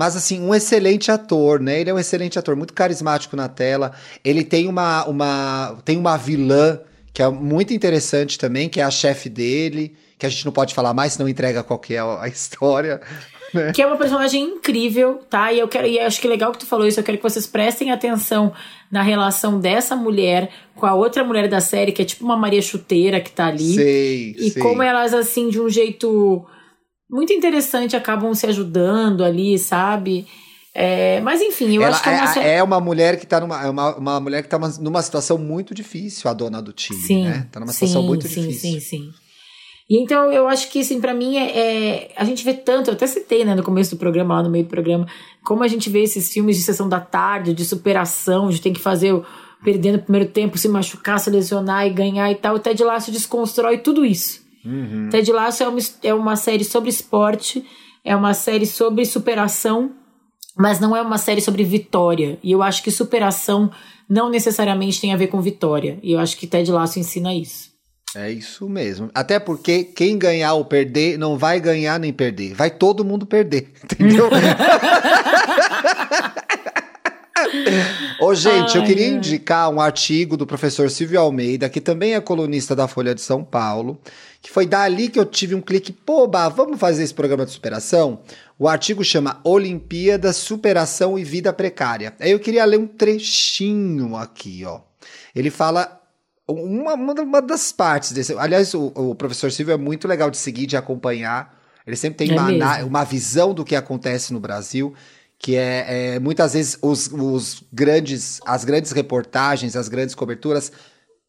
Mas, assim, um excelente ator, né? Ele é um excelente ator, muito carismático na tela. Ele tem uma, uma, tem uma vilã que é muito interessante também, que é a chefe dele, que a gente não pode falar mais, senão entrega qualquer a história. Né? Que é uma personagem incrível, tá? E eu quero, e acho que é legal que tu falou isso. Eu quero que vocês prestem atenção na relação dessa mulher com a outra mulher da série, que é tipo uma Maria Chuteira que tá ali. Sei, e sei. como elas, assim, de um jeito muito interessante, acabam se ajudando ali, sabe? É, mas enfim, eu Ela acho que é uma, é, é uma mulher que tá numa. É uma, uma mulher que tá numa situação muito difícil, a dona do time, sim, né? Tá numa situação sim, muito sim, difícil. Sim, sim, sim. E então eu acho que, assim, para mim é, é, A gente vê tanto, eu até citei, né, no começo do programa, lá no meio do programa, como a gente vê esses filmes de sessão da tarde, de superação, de ter que fazer o. Perdendo o primeiro tempo, se machucar, se lesionar e ganhar e tal. O Ted Lasso desconstrói tudo isso. Uhum. Ted Lasso é uma, é uma série sobre esporte, é uma série sobre superação, mas não é uma série sobre vitória. E eu acho que superação não necessariamente tem a ver com vitória. E eu acho que Ted Lasso ensina isso. É isso mesmo. Até porque quem ganhar ou perder não vai ganhar nem perder. Vai todo mundo perder. Entendeu? Ô, gente, Ai, eu queria indicar um artigo do professor Silvio Almeida, que também é colunista da Folha de São Paulo, que foi dali que eu tive um clique, pô, bah, vamos fazer esse programa de superação? O artigo chama Olimpíada, Superação e Vida Precária. Aí eu queria ler um trechinho aqui, ó. Ele fala uma, uma das partes desse. Aliás, o, o, professor Silvio é muito legal de seguir, de acompanhar. Ele sempre tem é uma, uma visão do que acontece no Brasil que é, é, muitas vezes os, os, grandes, as grandes reportagens, as grandes coberturas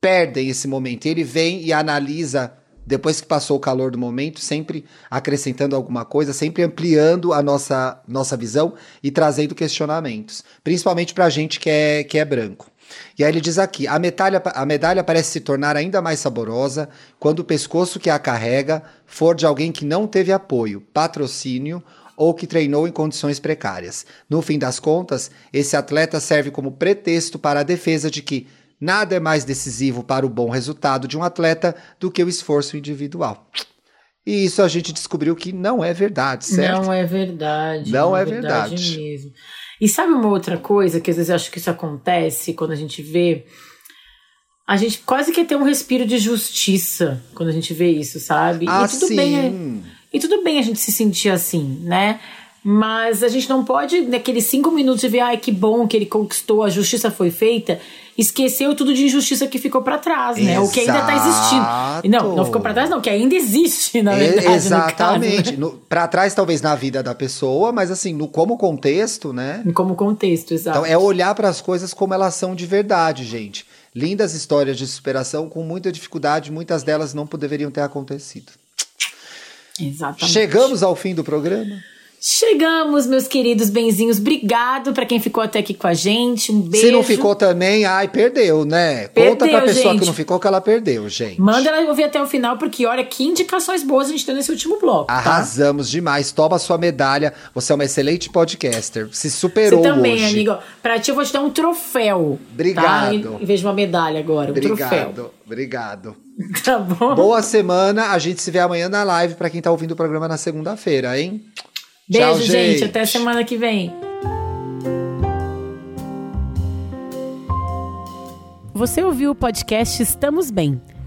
perdem esse momento. Ele vem e analisa depois que passou o calor do momento, sempre acrescentando alguma coisa, sempre ampliando a nossa, nossa visão e trazendo questionamentos, principalmente para a gente que é, que é branco. E aí ele diz aqui: a medalha, a medalha parece se tornar ainda mais saborosa quando o pescoço que a carrega for de alguém que não teve apoio, patrocínio ou que treinou em condições precárias. No fim das contas, esse atleta serve como pretexto para a defesa de que nada é mais decisivo para o bom resultado de um atleta do que o esforço individual. E isso a gente descobriu que não é verdade, certo? Não é verdade. Não, não é, é verdade. verdade. mesmo. E sabe uma outra coisa que às vezes eu acho que isso acontece quando a gente vê. A gente quase quer ter um respiro de justiça quando a gente vê isso, sabe? Ah, e tudo sim. bem. E tudo bem a gente se sentir assim, né? Mas a gente não pode, naqueles cinco minutos de ver, ai, que bom que ele conquistou, a justiça foi feita, esqueceu tudo de injustiça que ficou para trás, né? Exato. O que ainda tá existindo. Não, não ficou para trás, não, que ainda existe, na verdade. É, exatamente. No né? para trás, talvez, na vida da pessoa, mas assim, no, como contexto, né? Como contexto, exato. Então é olhar para as coisas como elas são de verdade, gente. Lindas histórias de superação com muita dificuldade, muitas delas não deveriam ter acontecido. Exatamente. Chegamos ao fim do programa. Chegamos, meus queridos benzinhos. Obrigado para quem ficou até aqui com a gente. Um beijo. Se não ficou também, ai, perdeu, né? Perdeu, Conta pra pessoa gente. que não ficou que ela perdeu, gente. Manda ela ouvir até o final, porque olha que indicações boas a gente tem nesse último bloco. Tá? Arrasamos demais. Toma sua medalha. Você é uma excelente podcaster. Se superou. Você também, hoje. amigo. Pra ti, eu vou te dar um troféu. Tá? Obrigado. Tá? Em vez de uma medalha agora. Um Obrigado. troféu. Obrigado. Tá bom. Boa semana. A gente se vê amanhã na live para quem tá ouvindo o programa na segunda-feira, hein? Beijo, Tchau, gente. gente. Até semana que vem. Você ouviu o podcast Estamos Bem.